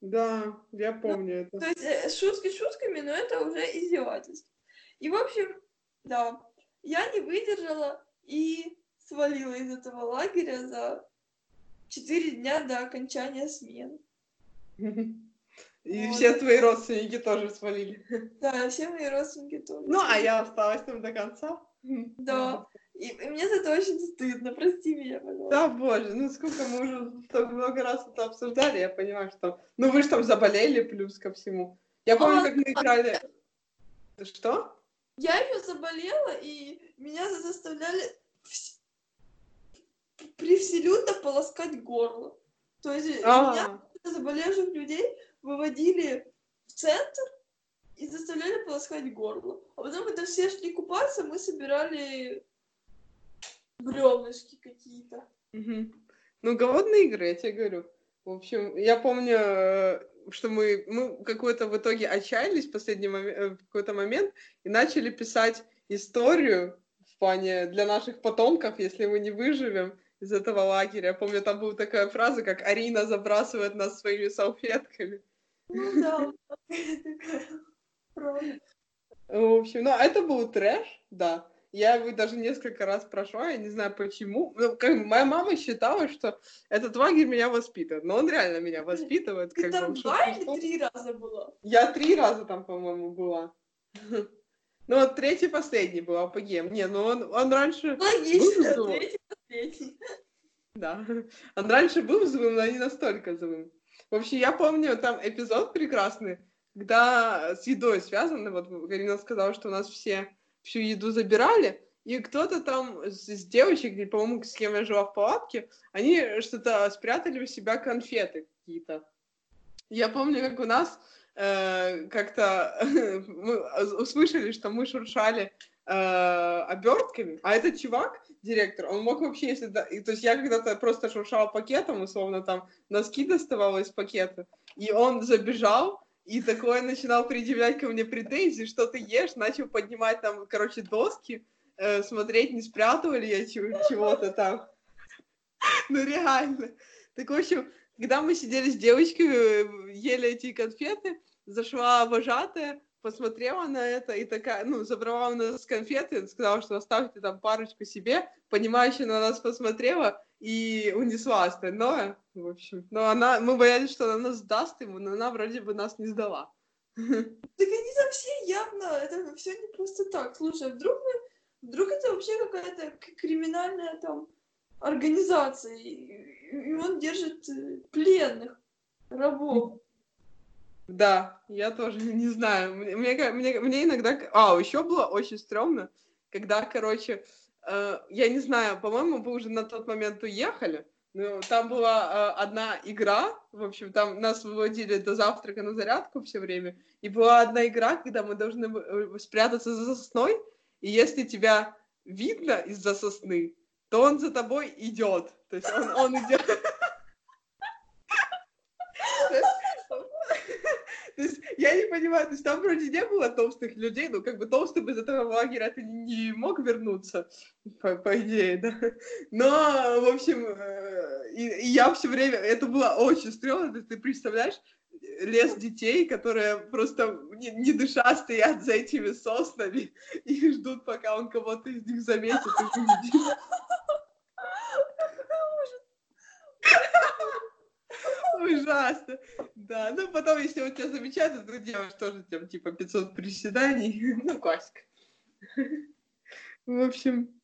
Да, я помню ну, это. То есть э, шутки шутками, но это уже издевательство. И, в общем, да, я не выдержала и свалила из этого лагеря за четыре дня до окончания смены. И вот. все твои родственники тоже свалили. Да, все мои родственники тоже. Ну, а я осталась там до конца. Да. И, и мне за это очень стыдно, прости меня, пожалуйста. Да, боже, ну сколько мы уже так много раз это обсуждали, я понимаю, что... Ну, вы же там заболели плюс ко всему. Я помню, а, как мы играли... А... Что? Я еще заболела, и меня заставляли привселюдно полоскать горло. То есть А-а-а. меня, заболевших людей, выводили в центр и заставляли полоскать горло. А потом, когда все шли купаться, мы собирали бревнышки какие-то. Угу. Ну, голодные игры, я тебе говорю. В общем, я помню, э, что мы, мы какой-то в итоге отчаялись в последний момент, э, в какой-то момент и начали писать историю в плане для наших потомков, если мы не выживем из этого лагеря. Я помню, там была такая фраза, как «Арина забрасывает нас своими салфетками». Ну да. В общем, ну, это был трэш, да. Я его даже несколько раз прошла, я не знаю почему. Ну, как, моя мама считала, что этот лагерь меня воспитывает. Но он реально меня воспитывает. Ты как там бы, два или три раза была? Я три раза там, по-моему, была. Ну, вот третий последний был апогем. Не, ну он, он раньше... Логично, Был третий, третий. Да. Он раньше был злым, но не настолько злым. В общем, я помню там эпизод прекрасный, когда с едой связано. Вот Галина сказала, что у нас все всю еду забирали, и кто-то там с, девочек, по-моему, с кем я жила в палатке, они что-то спрятали у себя конфеты какие-то. Я помню, как у нас э, как-то мы услышали, что мы шуршали э, обертками, а этот чувак, директор, он мог вообще, если... да- и, то есть я когда-то просто шуршала пакетом, условно, там носки доставала из пакета, и он забежал, и такой начинал предъявлять ко мне претензии, что ты ешь, начал поднимать там, короче, доски, э, смотреть, не спрятала ли я чего- чего-то там. Ну, реально. Так, в общем, когда мы сидели с девочкой, э, ели эти конфеты, зашла вожатая, посмотрела на это и такая, ну, забрала у нас конфеты, сказала, что оставьте там парочку себе, понимающе на нас посмотрела и унесла остальное, в общем. Но она, мы боялись, что она нас сдаст ему, но она вроде бы нас не сдала. Так они там все явно, это все не просто так. Слушай, вдруг мы, вдруг это вообще какая-то криминальная там организация, и, и он держит э, пленных рабов. Да, я тоже не знаю. Мне, мне, мне, иногда... А, еще было очень стрёмно, когда, короче, я не знаю, по-моему, вы уже на тот момент уехали, но там была э, одна игра, в общем, там нас выводили до завтрака на зарядку все время, и была одна игра, когда мы должны э, спрятаться за сосной, и если тебя видно из-за сосны, то он за тобой идет. То есть он, он идет... То есть то есть я не понимаю, то есть там вроде не было толстых людей, но как бы толстый бы из этого лагеря ты не мог вернуться, по, по идее, да. Но, в общем, э, и, и я все время, это было очень стрёмно, ты, ты представляешь, лес детей, которые просто не, не дыша стоят за этими соснами и ждут, пока он кого-то из них заметит и увидит. Ужасно. Да, ну потом, если он тебя замечает, то ты делаешь тоже там типа 500 приседаний. Ну, классика. В общем,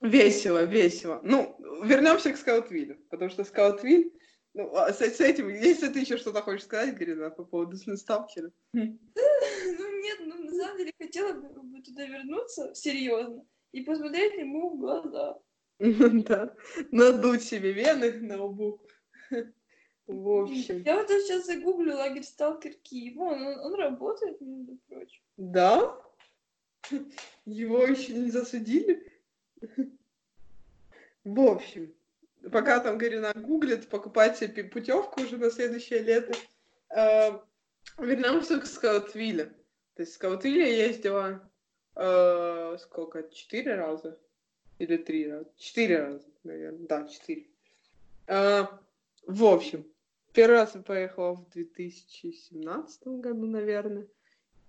весело, весело. Ну, вернемся к Скаутвиллю, потому что Скаутвиль, ну, а с, с этим, если ты еще что-то хочешь сказать, Галина, по поводу Сталкера. Ну нет, ну на самом деле хотела бы туда вернуться, серьезно, и посмотреть ему в глаза. Да, надуть себе вены на лбу. В общем, Я вот сейчас загуглю лагерь Сталкер Киев. Вон, он, он работает, между прочим. да? Его еще не засудили? В общем, пока там Гарина гуглит, покупать себе путевку уже на следующее лето. Э, Вернемся к Скаутвилле. То есть в Скаутвилле я ездила э, сколько? Четыре раза? Или три раза? Четыре раза, наверное. Да, четыре. Э, В общем, первый раз я поехала в 2017 году, наверное.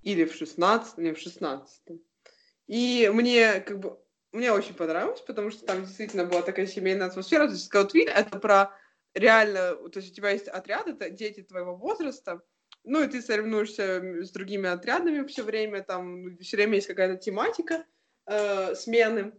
Или в 16 не, в 16 И мне как бы мне очень понравилось, потому что там действительно была такая семейная атмосфера. То есть Скаутвиль — это про реально... То есть у тебя есть отряд, это дети твоего возраста, ну, и ты соревнуешься с другими отрядами все время, там все время есть какая-то тематика э, смены.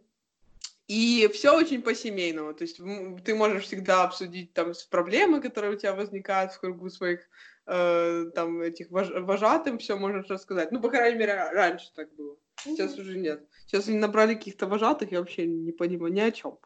И все очень по-семейному. То есть ты можешь всегда обсудить там проблемы, которые у тебя возникают в кругу своих э, там этих вож- вожатым, все можешь рассказать. Ну, по крайней мере, ра- раньше так было. Сейчас уже нет. Сейчас они набрали каких-то вожатых, я вообще не понимаю ни о чем.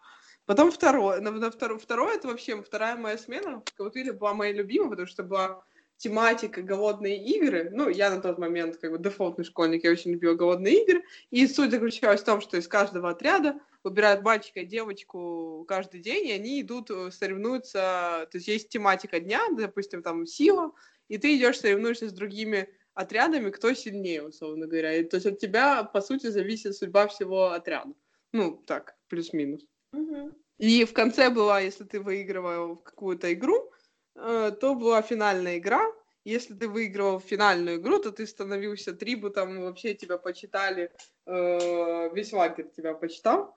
Потом второе, на, на второе, второе, это вообще вторая моя смена в Скаутвилле была моя любимая, потому что была тематика голодные игры. Ну, я на тот момент как бы дефолтный школьник, я очень любила голодные игры. И суть заключалась в том, что из каждого отряда выбирают мальчика и девочку каждый день, и они идут, э, соревнуются. То есть есть тематика дня, допустим, там сила, и ты идешь соревнуешься с другими отрядами, кто сильнее, условно говоря. И, то есть от тебя, по сути, зависит судьба всего отряда. Ну, так, плюс-минус. Мгм. И в конце была, если ты выигрывал какую-то игру, э, то была финальная игра, если ты выигрывал финальную игру, то ты становился трибутом, вообще тебя почитали, э, весь лагерь тебя почитал.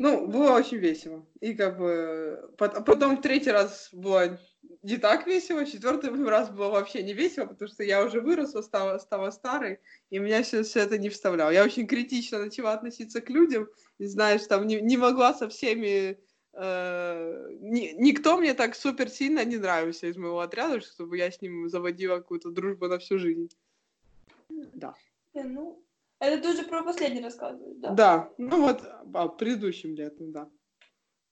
Ну, было очень весело. И как бы потом в третий раз было не так весело, четвертый раз было вообще не весело, потому что я уже выросла, стала, стала старой, и меня все, все это не вставляло. Я очень критично начала относиться к людям, и знаешь, там не, не могла со всеми Э, ни, никто мне так супер сильно не нравился из моего отряда, чтобы я с ним заводила какую-то дружбу на всю жизнь. Да. Э, ну, это ты уже про последний рассказываешь, да? Да, ну вот а, предыдущим летом, да.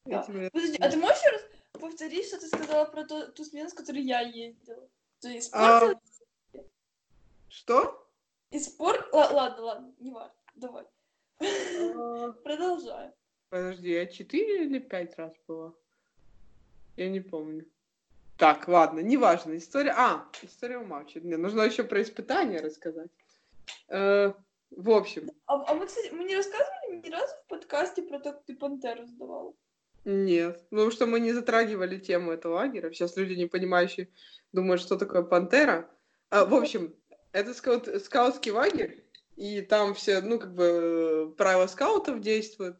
да. Подожди, а ты можешь раз повторить, что ты сказала про ту, ту смену, с которой я ездила? Ты испортила? А... Что? Испорт... Л- ладно, ладно, не важно, давай. А... Продолжаем. Подожди, я четыре или пять раз была? Я не помню. Так, ладно, неважно. История... А, история умалчивает. Мне нужно еще про испытания рассказать. Э, в общем. А, а мы, кстати, мы не рассказывали ни разу в подкасте про то, как ты пантеру сдавал? Нет, потому что мы не затрагивали тему этого лагеря. Сейчас люди, не понимающие, думают, что такое пантера. А, в общем, это скаут, скаутский лагерь, и там все, ну, как бы, правила скаутов действуют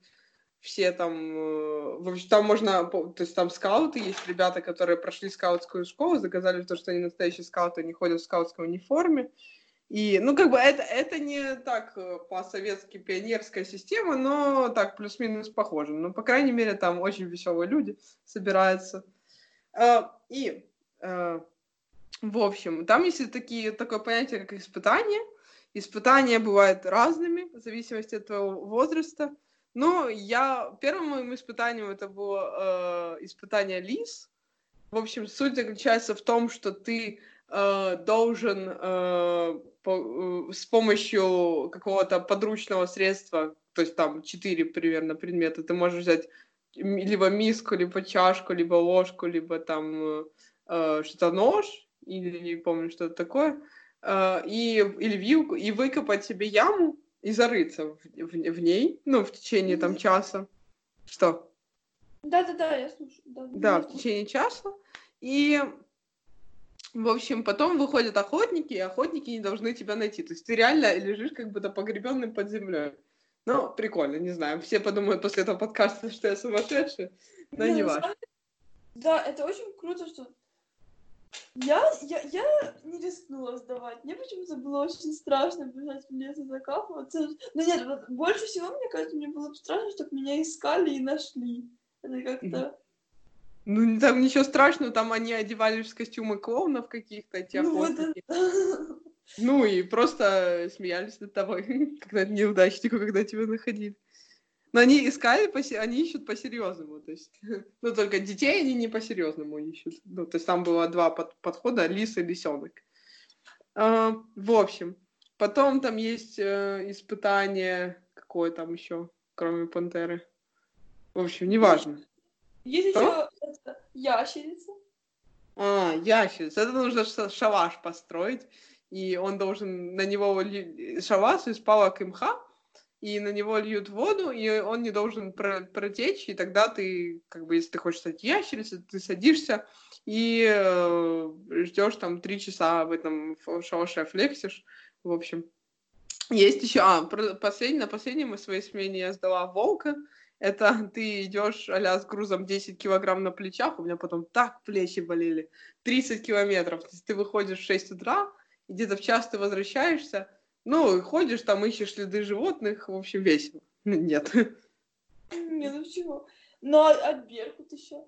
все там, э, в общем, там можно, то есть там скауты есть, ребята, которые прошли скаутскую школу, заказали то, что они настоящие скауты, они ходят в скаутской униформе, и, ну, как бы это, это не так э, по-советски пионерская система, но так плюс-минус похоже. Но, по крайней мере, там очень веселые люди собираются. А, и, э, в общем, там есть такие, такое понятие, как испытания. Испытания бывают разными, в зависимости от твоего возраста. Ну, я первым моим испытанием это было э, испытание лис. В общем, суть заключается в том, что ты э, должен э, э, с помощью какого-то подручного средства, то есть там четыре примерно предмета, ты можешь взять либо миску, либо чашку, либо ложку, либо там э, что-то нож, или не помню, что это такое, э, и, или вилку, и выкопать себе яму, и зарыться в, в, в ней, ну, в течение там часа. Что? Да-да-да, я слушаю. Да, да в течение часа. И, в общем, потом выходят охотники, и охотники не должны тебя найти. То есть ты реально лежишь как будто погребенным под землей. Ну, прикольно, не знаю. Все подумают после этого подкаста, что я сумасшедшая, но не, не важно. Да, это очень круто, что я, я, я не рискнула сдавать. Мне почему-то было очень страшно бежать в лес и закапываться. Но нет, вот больше всего, мне кажется, мне было бы страшно, чтобы меня искали и нашли. Это как-то... Ну, там ничего страшного, там они одевались в костюмы клоунов каких-то, те ну, охотники. Вот Ну, и просто смеялись над тобой, когда неудачнику, когда тебя находили. Но они искали, они ищут по-серьезному, то есть, ну, только детей они не по-серьезному ищут. Ну, то есть там было два под подхода, лис и лисенок. А, в общем, потом там есть э, испытание, какое там еще, кроме пантеры. В общем, неважно. Есть Что? еще ящерица. А, ящерица. Это нужно шалаш построить, и он должен на него шалаш из палок и мха, и на него льют воду, и он не должен про протечь, и тогда ты, как бы, если ты хочешь стать ящерицей, ты садишься и э, ждешь там три часа в этом шалаше флексишь, в общем. Есть еще, а, последний, на последнем своей смене я сдала волка, это ты идешь а с грузом 10 килограмм на плечах, у меня потом так плечи болели, 30 километров, то есть ты выходишь в 6 утра, где-то в час ты возвращаешься, ну, ходишь там, ищешь следы животных, в общем, весело. Нет. Не, ну чего? Ну, а, а Беркут еще?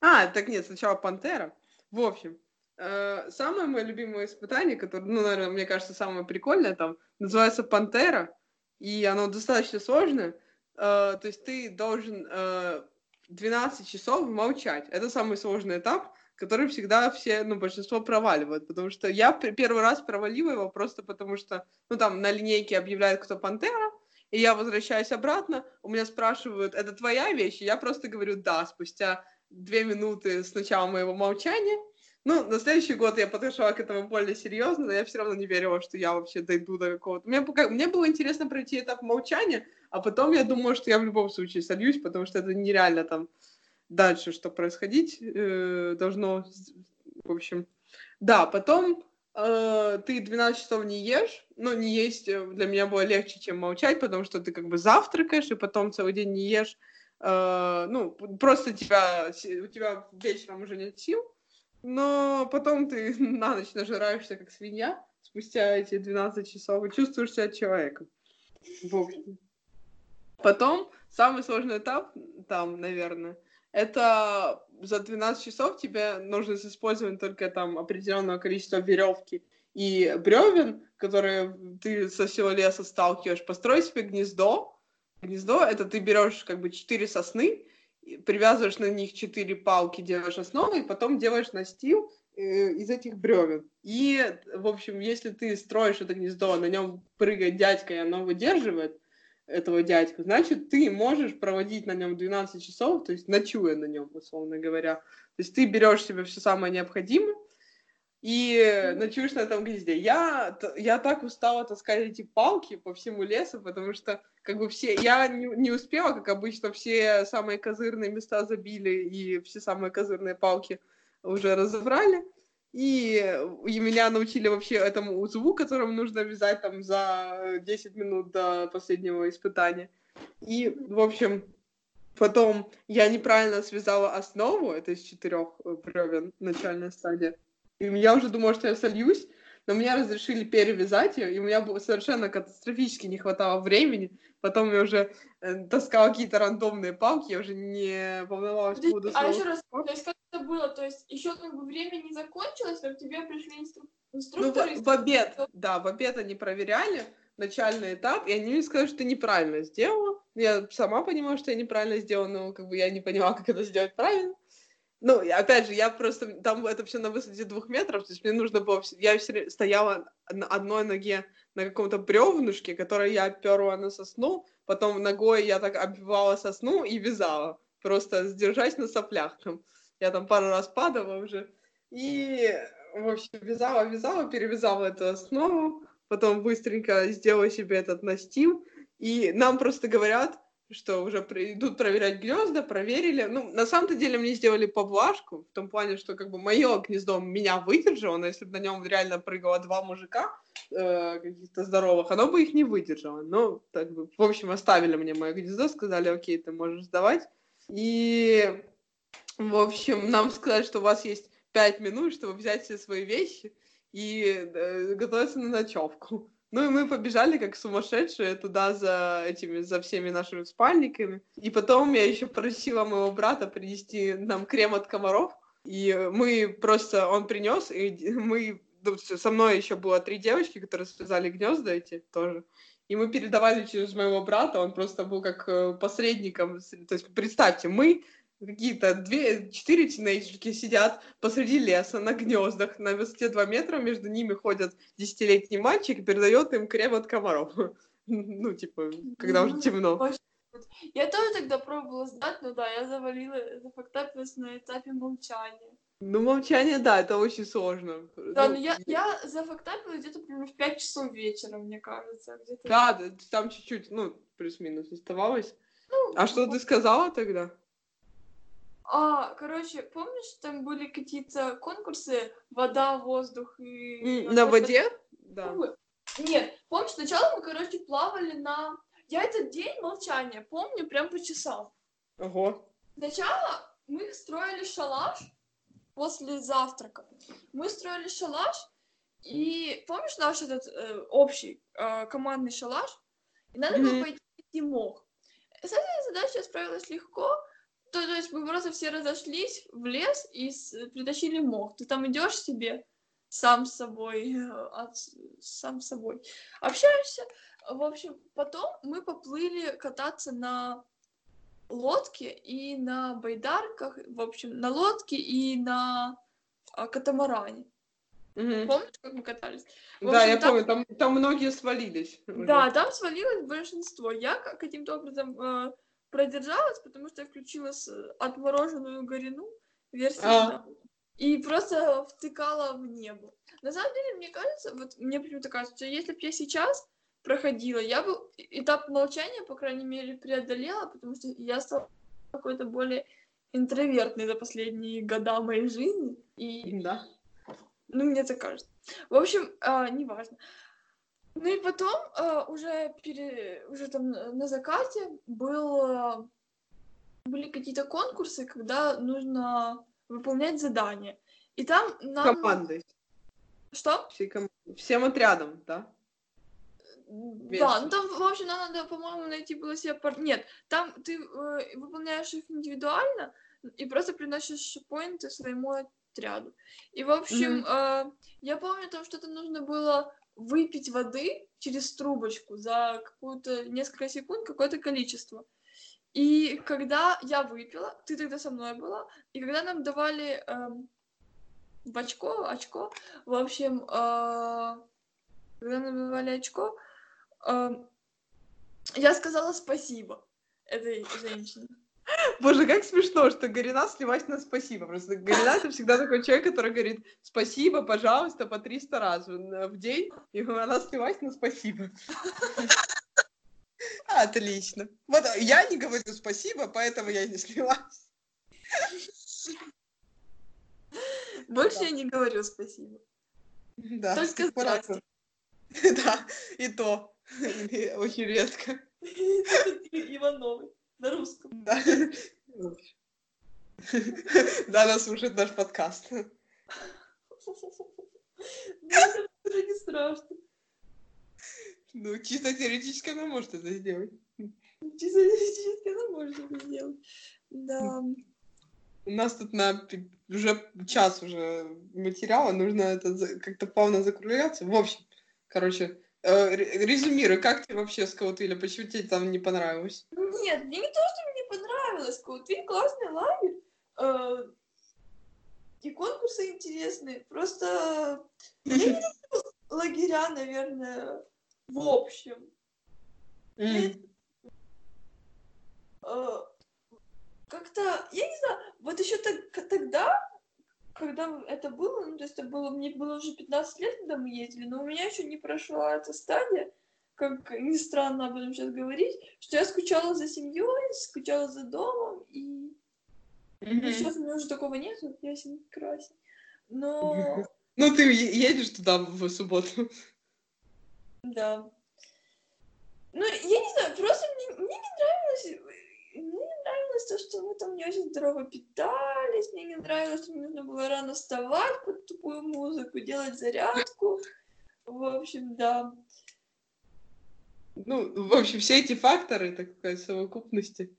А, так нет, сначала Пантера. В общем, э, самое мое любимое испытание, которое, ну, наверное, мне кажется, самое прикольное там, называется Пантера, и оно достаточно сложное. Э, то есть ты должен э, 12 часов молчать. Это самый сложный этап который всегда все, ну, большинство проваливают, потому что я первый раз провалила его просто потому что, ну, там на линейке объявляют, кто пантера, и я возвращаюсь обратно, у меня спрашивают, это твоя вещь? И я просто говорю «да», спустя две минуты с начала моего молчания. Ну, на следующий год я подошла к этому более серьезно, но я все равно не верила, что я вообще дойду до какого-то... Мне, пока... Мне было интересно пройти этап молчания, а потом я думала, что я в любом случае сольюсь, потому что это нереально там дальше, что происходить э, должно, в общем. Да, потом э, ты 12 часов не ешь, ну, не есть э, для меня было легче, чем молчать, потому что ты как бы завтракаешь, и потом целый день не ешь, э, ну, просто тебя, у тебя вечером уже нет сил, но потом ты на ночь нажираешься, как свинья, спустя эти 12 часов, и чувствуешь себя человеком. В общем. Потом самый сложный этап, там, наверное, это за 12 часов тебе нужно использовать только там определенное количество веревки и бревен, которые ты со всего леса сталкиваешь, построить себе гнездо. Гнездо это ты берешь как бы четыре сосны, привязываешь на них четыре палки, делаешь основу, и потом делаешь настил э, из этих бревен. И, в общем, если ты строишь это гнездо, на нем прыгает дядька, и оно выдерживает, этого дядьку, значит, ты можешь проводить на нем 12 часов, то есть ночуя на нем, условно говоря. То есть ты берешь себе все самое необходимое и ночуешь на этом гнезде. Я, я так устала таскать эти палки по всему лесу, потому что как бы все, я не, не успела, как обычно, все самые козырные места забили и все самые козырные палки уже разобрали. И, меня научили вообще этому узлу, которым нужно вязать там за 10 минут до последнего испытания. И, в общем, потом я неправильно связала основу, это из четырех э, бревен, начальная стадия. И я уже думала, что я сольюсь, но мне разрешили перевязать ее, и у меня было совершенно катастрофически не хватало времени. Потом я уже э, таскала какие-то рандомные палки, я уже не волновалась по поводу А еще раз, то есть как это было? То есть еще как бы время не закончилось, но к тебе пришли инстру... инструкторы? Ну, в, в обед, да, в обед они проверяли начальный этап, и они мне сказали, что ты неправильно сделала. Я сама понимала, что я неправильно сделала, но как бы я не понимала, как это сделать правильно. Ну, опять же, я просто, там это все на высоте двух метров, то есть мне нужно было, я все стояла на одной ноге на каком-то бревнышке, которое я оперла на сосну, потом ногой я так обвивала сосну и вязала, просто сдержать на соплях там. Я там пару раз падала уже. И, в общем, вязала, вязала, перевязала эту основу, потом быстренько сделала себе этот настил. И нам просто говорят, что уже идут проверять гнезда, проверили. Ну, на самом-то деле мне сделали поблажку, в том плане, что как бы мое гнездо меня выдержало, но если бы на нем реально прыгало два мужика э, каких-то здоровых, оно бы их не выдержало. Ну, так бы, в общем, оставили мне мое гнездо, сказали, окей, ты можешь сдавать. И, в общем, нам сказали, что у вас есть пять минут, чтобы взять все свои вещи и э, готовиться на ночевку. Ну и мы побежали как сумасшедшие туда за этими, за всеми нашими спальниками. И потом я еще просила моего брата принести нам крем от комаров. И мы просто, он принес, и мы, ну, со мной еще было три девочки, которые связали гнезда эти тоже. И мы передавали через моего брата, он просто был как э, посредником. То есть представьте, мы какие-то две, четыре тинейджерки сидят посреди леса на гнездах на высоте 2 метра, между ними ходят десятилетний мальчик и передает им крем от комаров. Ну, типа, когда уже темно. Я тоже тогда пробовала сдать, но да, я завалила, зафактапилась на этапе молчания. Ну, молчание, да, это очень сложно. Да, ну, но я, я зафактапилась где-то примерно в 5 часов вечера, мне кажется. Да, да, там чуть-чуть, ну, плюс-минус оставалось. Ну, а что ты сказала тогда? А, короче, помнишь, там были какие-то конкурсы вода, воздух и... На воде? Да. Нет, помнишь, сначала мы, короче, плавали на... Я этот день молчания помню прям по часам. Ого. Сначала мы строили шалаш после завтрака. Мы строили шалаш, и помнишь наш этот э, общий э, командный шалаш? И надо mm-hmm. было пойти мох. С этой задачей я справилась легко, то, то есть мы просто все разошлись в лес и с, притащили мох. Ты там идешь себе сам с собой, от, сам с собой, общаешься. В общем, потом мы поплыли кататься на лодке и на байдарках, в общем, на лодке и на а, катамаране. Угу. Помнишь, как мы катались? В да, общем, я там... помню, там, там многие свалились. Уже. Да, там свалилось большинство. Я каким-то образом э, продержалась, потому что я включила отмороженную горину версию а. и просто втыкала в небо. На самом деле, мне кажется, вот мне почему-то кажется, что если бы я сейчас проходила, я бы этап молчания, по крайней мере, преодолела, потому что я стала какой-то более интровертный за последние года моей жизни. И да. Ну, мне так кажется. В общем, а, неважно. Ну и потом а, уже, пере... уже там на закате был... были какие-то конкурсы, когда нужно выполнять задания. И там нам... Командой. Что? Всей ком- Всем отрядом, да? Да, ну там, в общем, нам надо, по-моему, найти было себе пар... Нет, там ты э, выполняешь их индивидуально и просто приносишь поинты своему отряду. И, в общем, Мгм. э, я помню, там что-то нужно было выпить воды через трубочку за какую-то несколько секунд, какое-то количество. И когда я выпила, ты тогда со мной была, и когда нам давали эм, в очко, очко, в общем, э, когда нам давали очко, эм, я сказала спасибо этой женщине. Боже, как смешно, что Гарина сливась на спасибо. Просто Гарина это всегда такой человек, который говорит спасибо, пожалуйста, по 300 раз в день, и она сливась на спасибо. Отлично. Вот я не говорю спасибо, поэтому я не слилась. Больше я не говорю спасибо. Да, Только здрасте. Да, и то. Очень редко. И- Ивановой на русском. Да. Она слушает наш подкаст. Ну, это уже не страшно. Ну, чисто теоретически она может это сделать. Чисто теоретически она может это сделать. Да. У нас тут на уже час уже материала, нужно это как-то плавно закругляться. В общем, короче, резюмируй, как тебе вообще Скаутвилля, почему тебе там не понравилось? Нет, мне не то, что мне понравилось. Коутвиль классный лагерь. э, И конкурсы интересные. Просто я не люблю лагеря, наверное, в общем. Э, Как-то, я не знаю, вот еще тогда, когда это было, ну, то есть это было, мне было уже 15 лет, когда мы ездили, но у меня еще не прошла эта стадия, как ни странно об этом сейчас говорить, что я скучала за семьей, скучала за домом, и мгм. сейчас у меня уже такого нет, я семь красен. Но, Ну, ты едешь туда в субботу. да. Ну, я не знаю, просто мне, мне не нравилось, нравилось то, что мы там не очень здорово питались, мне не нравилось, что мне нужно было рано вставать под тупую музыку, делать зарядку. В общем, да. Ну, в общем, все эти факторы, так сказать, совокупности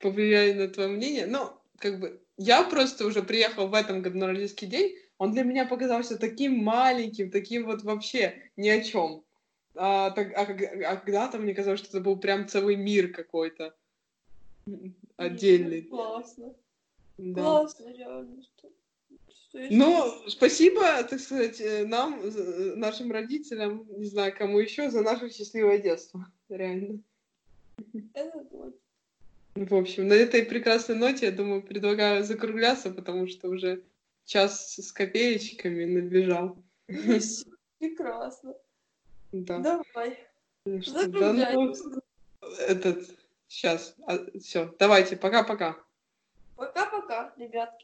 повлияли на твое мнение. Но, как бы, я просто уже приехал в этом году на рождественский день, он для меня показался таким маленьким, таким вот вообще ни о чем. А, так, а, а когда-то мне казалось, что это был прям целый мир какой-то отдельный. Классно. Да. Классно, реально. Что, Ну, спасибо, так сказать, э, нам, нашим родителям, не знаю, кому еще, за наше счастливое детство. Реально. Это вот. В общем, на этой прекрасной ноте, я думаю, предлагаю закругляться, потому что уже час с копеечками набежал. Прекрасно. Да. Давай. Ну да, ну, Закругляйся. этот, сейчас, все, давайте, пока-пока. Пока-пока, ребятки.